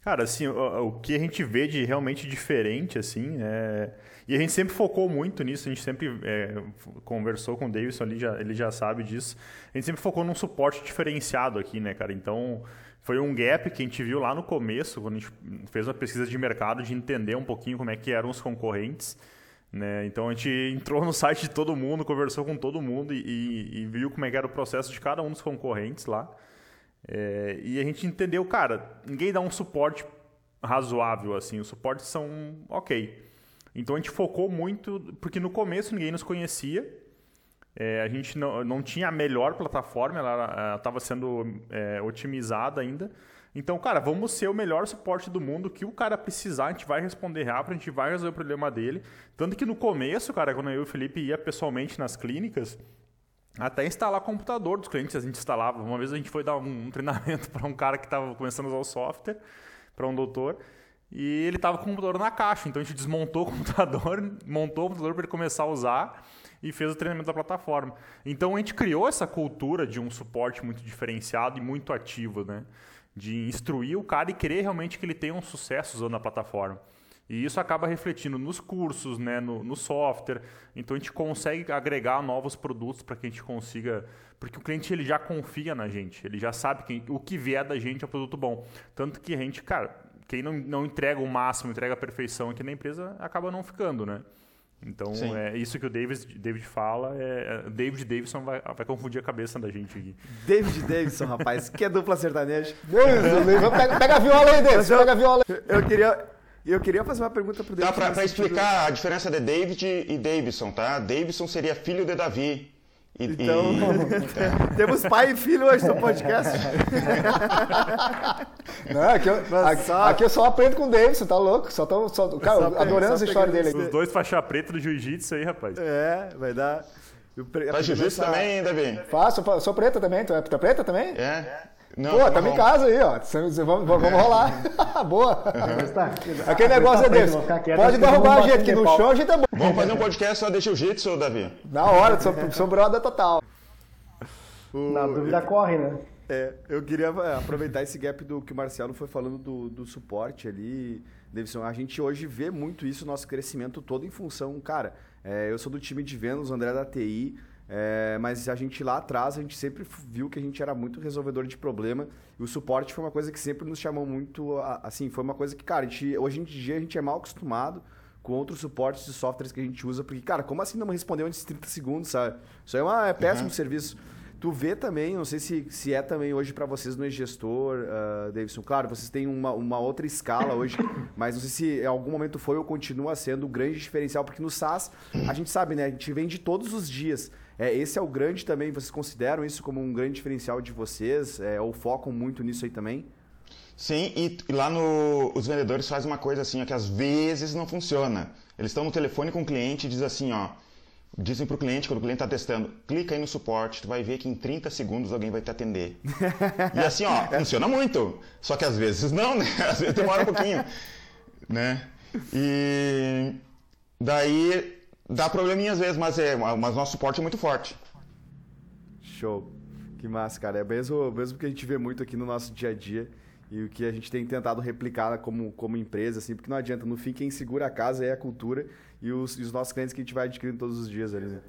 Cara, assim, o, o que a gente vê de realmente diferente, assim, é e a gente sempre focou muito nisso, a gente sempre é, conversou com o Davidson, ele já, ele já sabe disso. A gente sempre focou num suporte diferenciado aqui, né, cara? Então, foi um gap que a gente viu lá no começo, quando a gente fez uma pesquisa de mercado, de entender um pouquinho como é que eram os concorrentes. Né? Então a gente entrou no site de todo mundo, conversou com todo mundo e, e viu como é era o processo de cada um dos concorrentes lá. É, e a gente entendeu, cara, ninguém dá um suporte razoável assim, os suportes são ok. Então a gente focou muito, porque no começo ninguém nos conhecia. É, a gente não, não tinha a melhor plataforma, ela estava sendo é, otimizada ainda. Então, cara, vamos ser o melhor suporte do mundo. que o cara precisar, a gente vai responder rápido, a gente vai resolver o problema dele. Tanto que no começo, cara, quando eu e o Felipe ia pessoalmente nas clínicas, até instalar computador dos clientes a gente instalava. Uma vez a gente foi dar um, um treinamento (laughs) para um cara que estava começando a usar o software, para um doutor, e ele estava com o computador na caixa. Então a gente desmontou o (laughs) computador, montou o computador para ele começar a usar e fez o treinamento da plataforma. Então a gente criou essa cultura de um suporte muito diferenciado e muito ativo, né? De instruir o cara e querer realmente que ele tenha um sucesso usando a plataforma. E isso acaba refletindo nos cursos, né, no, no software. Então a gente consegue agregar novos produtos para que a gente consiga. Porque o cliente ele já confia na gente, ele já sabe que o que vier da gente é um produto bom. Tanto que a gente, cara, quem não, não entrega o máximo, entrega a perfeição aqui na empresa, acaba não ficando, né? Então, Sim. é isso que o David, David fala. É, é David Davidson vai, vai confundir a cabeça da gente aqui. David Davidson, rapaz, que é dupla sertaneja. (laughs) pega, pega a viola aí, David. Pega a viola. Eu queria, eu queria fazer uma pergunta pro David. Tá, para explicar a diferença de David e Davidson, tá? Davidson seria filho de Davi. E, então, e... (laughs) temos pai e filho hoje no podcast. (laughs) Não, aqui eu, aqui, só... aqui eu só aprendo com o Davidson, tá louco? Só tô, só, cara, só adorando essa história dele aqui. Os dois faixa preta do jiu-jitsu aí, rapaz. É, vai dar. Faz jiu-jitsu também, Davi? Faço, sou preta também. Tu é, é preta também? É. Não, Pô, tamo em casa aí, ó. Vamos, vamos rolar. (laughs) Boa. Uhum. Aquele negócio é desse. Pode derrubar a gente aqui no chão, a gente é bom. Vamos fazer um podcast só de jiu-jitsu, Davi? Na hora, sou, sou brother total. (laughs) Na dúvida corre, né? É, eu queria é, aproveitar esse gap do que o Marcelo foi falando do, do suporte ali, Davidson. A gente hoje vê muito isso, nosso crescimento todo em função, cara, é, eu sou do time de vendas, o André da TI, é, mas a gente lá atrás, a gente sempre viu que a gente era muito resolvedor de problema. E o suporte foi uma coisa que sempre nos chamou muito. Assim, foi uma coisa que, cara, gente, hoje em dia a gente é mal acostumado com outros suportes de softwares que a gente usa. Porque, cara, como assim não respondeu antes de 30 segundos, sabe? Isso é, uma, é péssimo uhum. serviço. Tu vê também, não sei se, se é também hoje para vocês no e-gestor, uh, Davidson. Claro, vocês têm uma, uma outra escala hoje, (coughs) mas não sei se em algum momento foi ou continua sendo o um grande diferencial, porque no SaaS a gente sabe, né? A gente vende todos os dias. É, esse é o grande também, vocês consideram isso como um grande diferencial de vocês? É, ou focam muito nisso aí também? Sim, e, e lá no, os vendedores fazem uma coisa assim, ó, que às vezes não funciona. Eles estão no telefone com o cliente e dizem assim, ó, dizem para o cliente, quando o cliente está testando, clica aí no suporte, tu vai ver que em 30 segundos alguém vai te atender. (laughs) e assim, ó, funciona muito. Só que às vezes não, né? Às vezes demora um pouquinho. né? E daí Dá probleminha às vezes, mas, é, mas nosso suporte é muito forte. Show. Que massa, cara. É mesmo, mesmo que a gente vê muito aqui no nosso dia a dia e o que a gente tem tentado replicar como, como empresa, assim, porque não adianta. No fim, quem segura a casa é a cultura e os, e os nossos clientes que a gente vai adquirindo todos os dias ali, né?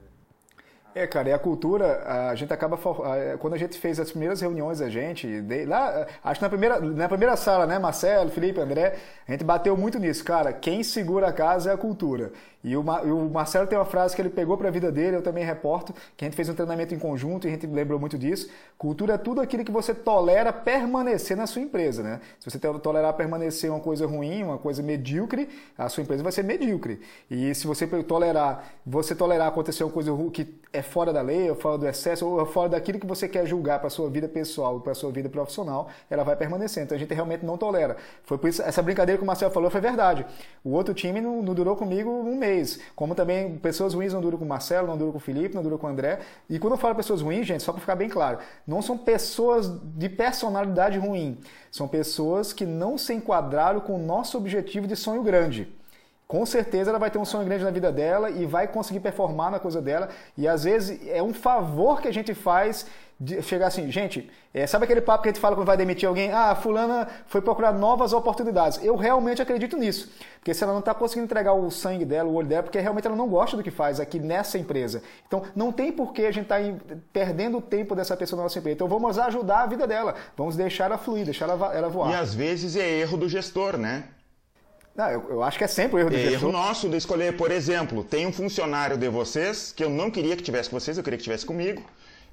É, cara, e a cultura, a gente acaba. Quando a gente fez as primeiras reuniões, a gente, lá, acho que na primeira, na primeira sala, né, Marcelo, Felipe, André, a gente bateu muito nisso. Cara, quem segura a casa é a cultura. E o, Marcelo tem uma frase que ele pegou para a vida dele, eu também reporto, que a gente fez um treinamento em conjunto e a gente lembrou muito disso. Cultura é tudo aquilo que você tolera permanecer na sua empresa, né? Se você tolerar permanecer uma coisa ruim, uma coisa medíocre, a sua empresa vai ser medíocre. E se você tolerar, você tolerar acontecer uma coisa que é fora da lei, ou fora do excesso, ou fora daquilo que você quer julgar para sua vida pessoal, para sua vida profissional, ela vai permanecer. Então a gente realmente não tolera. Foi por isso essa brincadeira que o Marcelo falou foi verdade. O outro time não, não durou comigo um mês. Como também pessoas ruins não duram com o Marcelo, não duram com o Felipe, não duram com o André. E quando eu falo pessoas ruins, gente, só para ficar bem claro, não são pessoas de personalidade ruim. São pessoas que não se enquadraram com o nosso objetivo de sonho grande com certeza ela vai ter um sonho grande na vida dela e vai conseguir performar na coisa dela. E às vezes é um favor que a gente faz de chegar assim, gente, é, sabe aquele papo que a gente fala quando vai demitir alguém? Ah, a fulana foi procurar novas oportunidades. Eu realmente acredito nisso. Porque se ela não está conseguindo entregar o sangue dela, o olho dela, porque realmente ela não gosta do que faz aqui nessa empresa. Então não tem por que a gente estar tá perdendo o tempo dessa pessoa na nossa empresa. Então vamos ajudar a vida dela. Vamos deixar ela fluir, deixar ela, ela voar. E às vezes é erro do gestor, né? Não, eu, eu, acho que é sempre o erro do é gestor. erro nosso de escolher, por exemplo, tem um funcionário de vocês que eu não queria que tivesse com vocês, eu queria que tivesse comigo.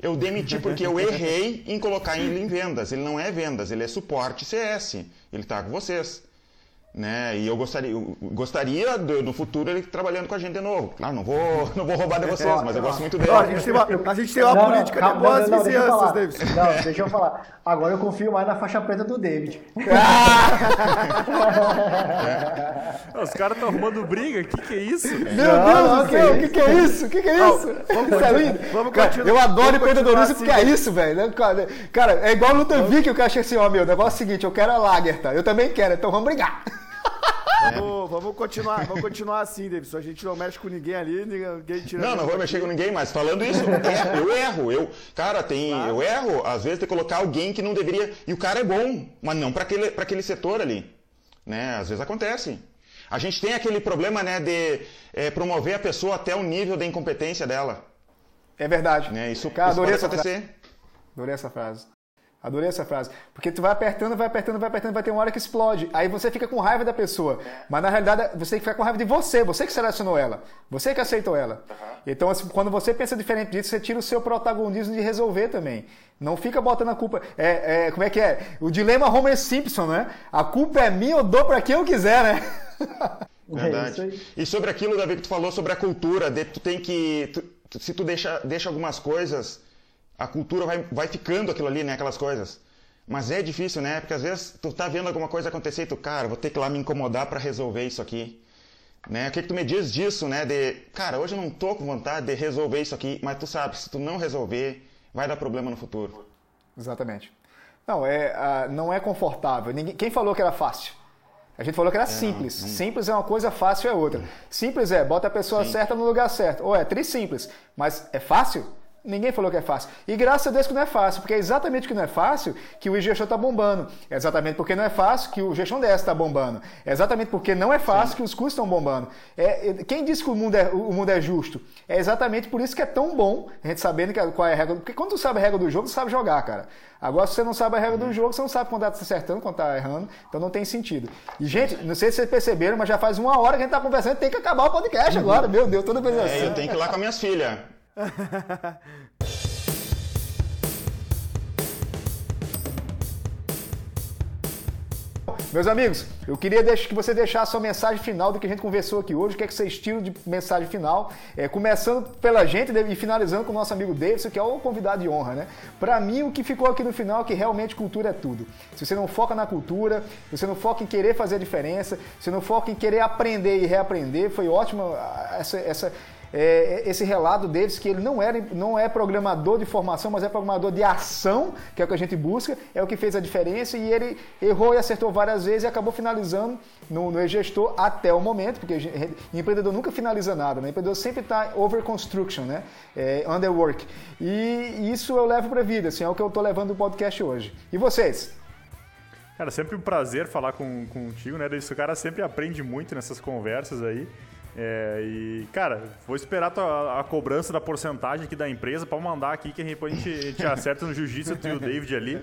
Eu demiti (laughs) porque eu errei em colocar ele em vendas. Ele não é vendas, ele é suporte CS. Ele está com vocês. Né? E eu gostaria, eu gostaria de, no futuro ele trabalhando com a gente de novo. Claro, não vou, (laughs) não vou roubar de vocês, mas eu gosto muito dele. Ó, a gente tem uma, a gente tem uma Não, não, política calma, de boas não, não, vizinhanças. Davis. Não, deixa eu falar. Agora eu confio mais na faixa preta do David. (laughs) Os caras estão arrumando briga, o que, que é isso? Meu Deus do céu, o que, que é isso? O que, que é isso? vamos Isso é continuar- lindo. vamos Cara, continuar- eu adoro vamos empreendedorismo continuar porque é assim. isso, velho. né? Cara, é igual luta Viking, que eu achei assim, ó, meu, o negócio é o seguinte, eu quero a Lagerta, eu também quero, então vamos brigar. Vamos, vamos continuar, vamos continuar assim, Davis. A gente não mexe com ninguém ali, ninguém tira. Não, não vou mexer com ninguém, mas falando isso, eu erro. Eu, cara, tem, eu erro, às vezes, de colocar alguém que não deveria. E o cara é bom, mas não para aquele, pra aquele setor ali. Né? Às vezes acontece. A gente tem aquele problema né, de é, promover a pessoa até o nível da incompetência dela. É verdade. Né? Isso, Cara, isso pode acontecer. Adorei essa frase. Adorei essa frase. Porque tu vai apertando, vai apertando, vai apertando, vai ter uma hora que explode. Aí você fica com raiva da pessoa. Mas na realidade você tem que ficar com raiva de você. Você que selecionou ela. Você que aceitou ela. Então, assim, quando você pensa diferente disso, você tira o seu protagonismo de resolver também. Não fica botando a culpa. É, é, como é que é? O dilema Homer Simpson, né? A culpa é minha, eu dou pra quem eu quiser, né? (laughs) É Verdade. aí. e sobre aquilo, Davi, que tu falou sobre a cultura, de, tu tem que. tu- se tu deixa, deixa algumas coisas, a cultura vai, vai ficando aquilo ali, né? Aquelas coisas. Mas é difícil, né? Porque às vezes tu tá vendo alguma coisa acontecer e tu, cara, vou ter que ir lá me incomodar para resolver isso aqui. Né? O que, que tu me diz disso, né? De, cara, hoje eu não tô com vontade de resolver isso aqui, mas tu sabe, se tu não resolver, vai dar problema no futuro. Exatamente. Não, é, ah, não é confortável. Ninguém, quem falou que era fácil? A gente falou que era simples. Simples é uma coisa, fácil é outra. Simples é, bota a pessoa Sim. certa no lugar certo. Ou é tri simples. Mas é fácil? Ninguém falou que é fácil. E graças a Deus que não é fácil, porque é exatamente porque não é fácil que o e-gestor está bombando. É exatamente porque não é fácil que o gestão DS está bombando. É exatamente porque não é fácil que os custos estão bombando. É, é- quem disse que o mundo, é, o mundo é justo? É exatamente por isso que é tão bom a gente sabendo que, qual é a regra. Porque quando tu sabe a regra do jogo, tu sabe jogar, cara. Agora, se você não sabe a regra do jogo, você não sabe quando tá acertando, quando tá errando. Então não tem sentido. E, gente, não sei se vocês perceberam, mas já faz uma hora que a gente tá conversando, tem que acabar o podcast agora. Meu Deus, toda vez É, assim. eu tenho que ir lá com as minhas filhas. (laughs) Meus amigos, eu queria que você deixasse a sua mensagem final do que a gente conversou aqui hoje. O que é que você estilo de mensagem final? É, começando pela gente e finalizando com o nosso amigo Davidson, que é o convidado de honra, né? Para mim, o que ficou aqui no final é que realmente cultura é tudo. Se você não foca na cultura, se você não foca em querer fazer a diferença, se você não foca em querer aprender e reaprender, foi ótimo ah, essa, essa, é, esse relato deles que ele não, era, não é programador de formação, mas é programador de ação, que é o que a gente busca, é o que fez a diferença e ele errou e acertou várias vezes e acabou finalizando no, no e-gestor até o momento, porque gente- empreendedor nunca finaliza nada, né? empreendedor sempre está over construction, né? É, underwork. E isso eu levo para a vida, assim, é o que eu estou levando do podcast hoje. E vocês? Cara, sempre um prazer falar com, contigo, né? Esse cara sempre aprende muito nessas conversas aí. É, e, cara, vou esperar tua- a, cobrança da porcentagem aqui da empresa pra mandar aqui, que depois a gente, a gente acerta no jiu-jitsu, tu e o David ali.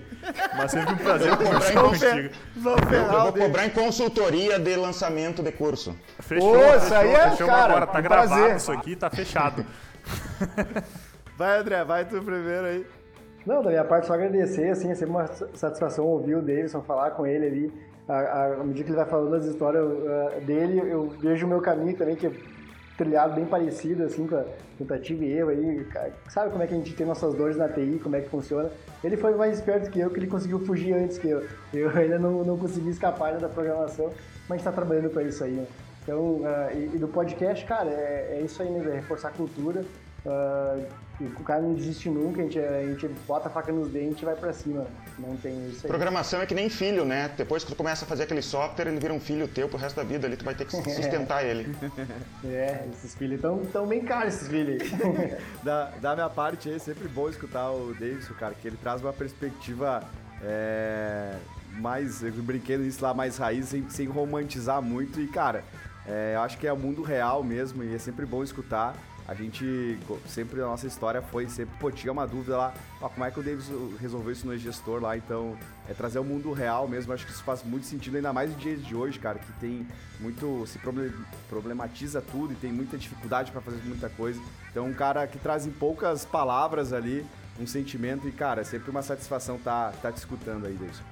Mas sempre um prazer conversar contigo. Eu ferrar vou o Davis. cobrar em consultoria de lançamento de curso. Fechou, Ô, fechou, isso aí é, fechou cara, agora. Tá um gravado prazer. isso aqui, tá fechado. (laughs) Vai, André, vai tu primeiro aí. Não, da minha parte, só agradecer, assim, é sempre uma satisfação ouvir o Davidson falar com ele ali. À, à- medida que ele vai falando as histórias ah, dele, eu vejo o meu caminho também, que é trilhado bem parecido, assim, com a tentativa e erro aí. Sabe como é que a gente tem nossas dores na TI, como é que funciona? Ele foi mais esperto que eu, que ele conseguiu fugir antes que eu. Eu (laughs) ainda não, não consegui escapar ainda da programação, mas a gente está trabalhando para isso aí, né? Então, ah, e, e do podcast, cara, é, é isso aí mesmo, é reforçar a cultura. E o cara não desiste nunca, a gente, a gente bota a faca nos dentes e vai pra cima. Não tem isso aí. Programação é que nem filho, né? Depois que tu começa a fazer aquele software, ele vira um filho teu pro resto da vida ali, tu vai ter que (laughs) sustentar ele. É, esses filhos tão, tão bem caros, esses filhos. (laughs) Da, da minha parte, é sempre bom escutar o Davidson, cara, que ele traz uma perspectiva é, mais, eu brinquei nisso lá, mais raiz, sem, sem romantizar muito. E, cara, é, eu acho que é o mundo real mesmo e é sempre bom escutar. A gente, sempre a nossa história foi sempre, pô, tinha uma dúvida lá, ó, como é que o Davidson resolveu isso no gestor lá, então é trazer o mundo real mesmo, acho que isso faz muito sentido, ainda mais em dias de hoje, cara, que tem muito, se proble- problematiza tudo e tem muita dificuldade para fazer muita coisa. Então, um cara que traz em poucas palavras ali um sentimento e, cara, é sempre uma satisfação tá, tá te escutando aí, Davidson.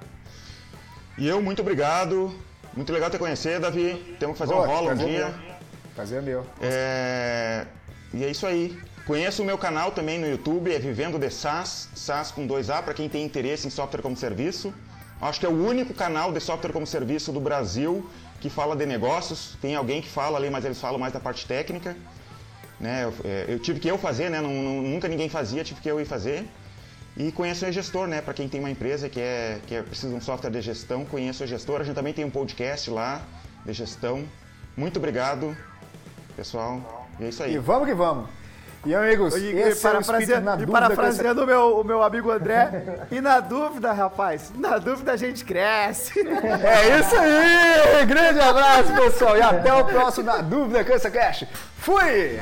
E eu, muito obrigado. Muito legal te conhecer, Davi. Temos que fazer Pô, um rolo um dia. meu. Prazer meu. É, E é isso aí. Conheça o meu canal também no YouTube, é Vivendo de SaaS, SaaS com 2A, para quem tem interesse em software como serviço. Acho que é o único canal de software como serviço do Brasil que fala de negócios. Tem alguém que fala ali, mas eles falam mais da parte técnica. Né? Eu, é, eu tive que eu fazer, né? Não- não- nunca ninguém fazia, tive que eu ir fazer. E conheço o gestor, né? Para quem tem uma empresa que é que é, precisa de um software de gestão, conheço o gestor. A gente também tem um podcast lá de gestão. Muito obrigado, pessoal. E é isso aí. E vamos que vamos. E amigos, E, e, esse é o parafraseando, na e dúvida. parafraseando o meu, o meu amigo André, e na dúvida, rapaz, na dúvida a gente cresce. (laughs) É isso aí! Grande abraço, pessoal. E até o próximo Na Dúvida Cansa Cash. Fui!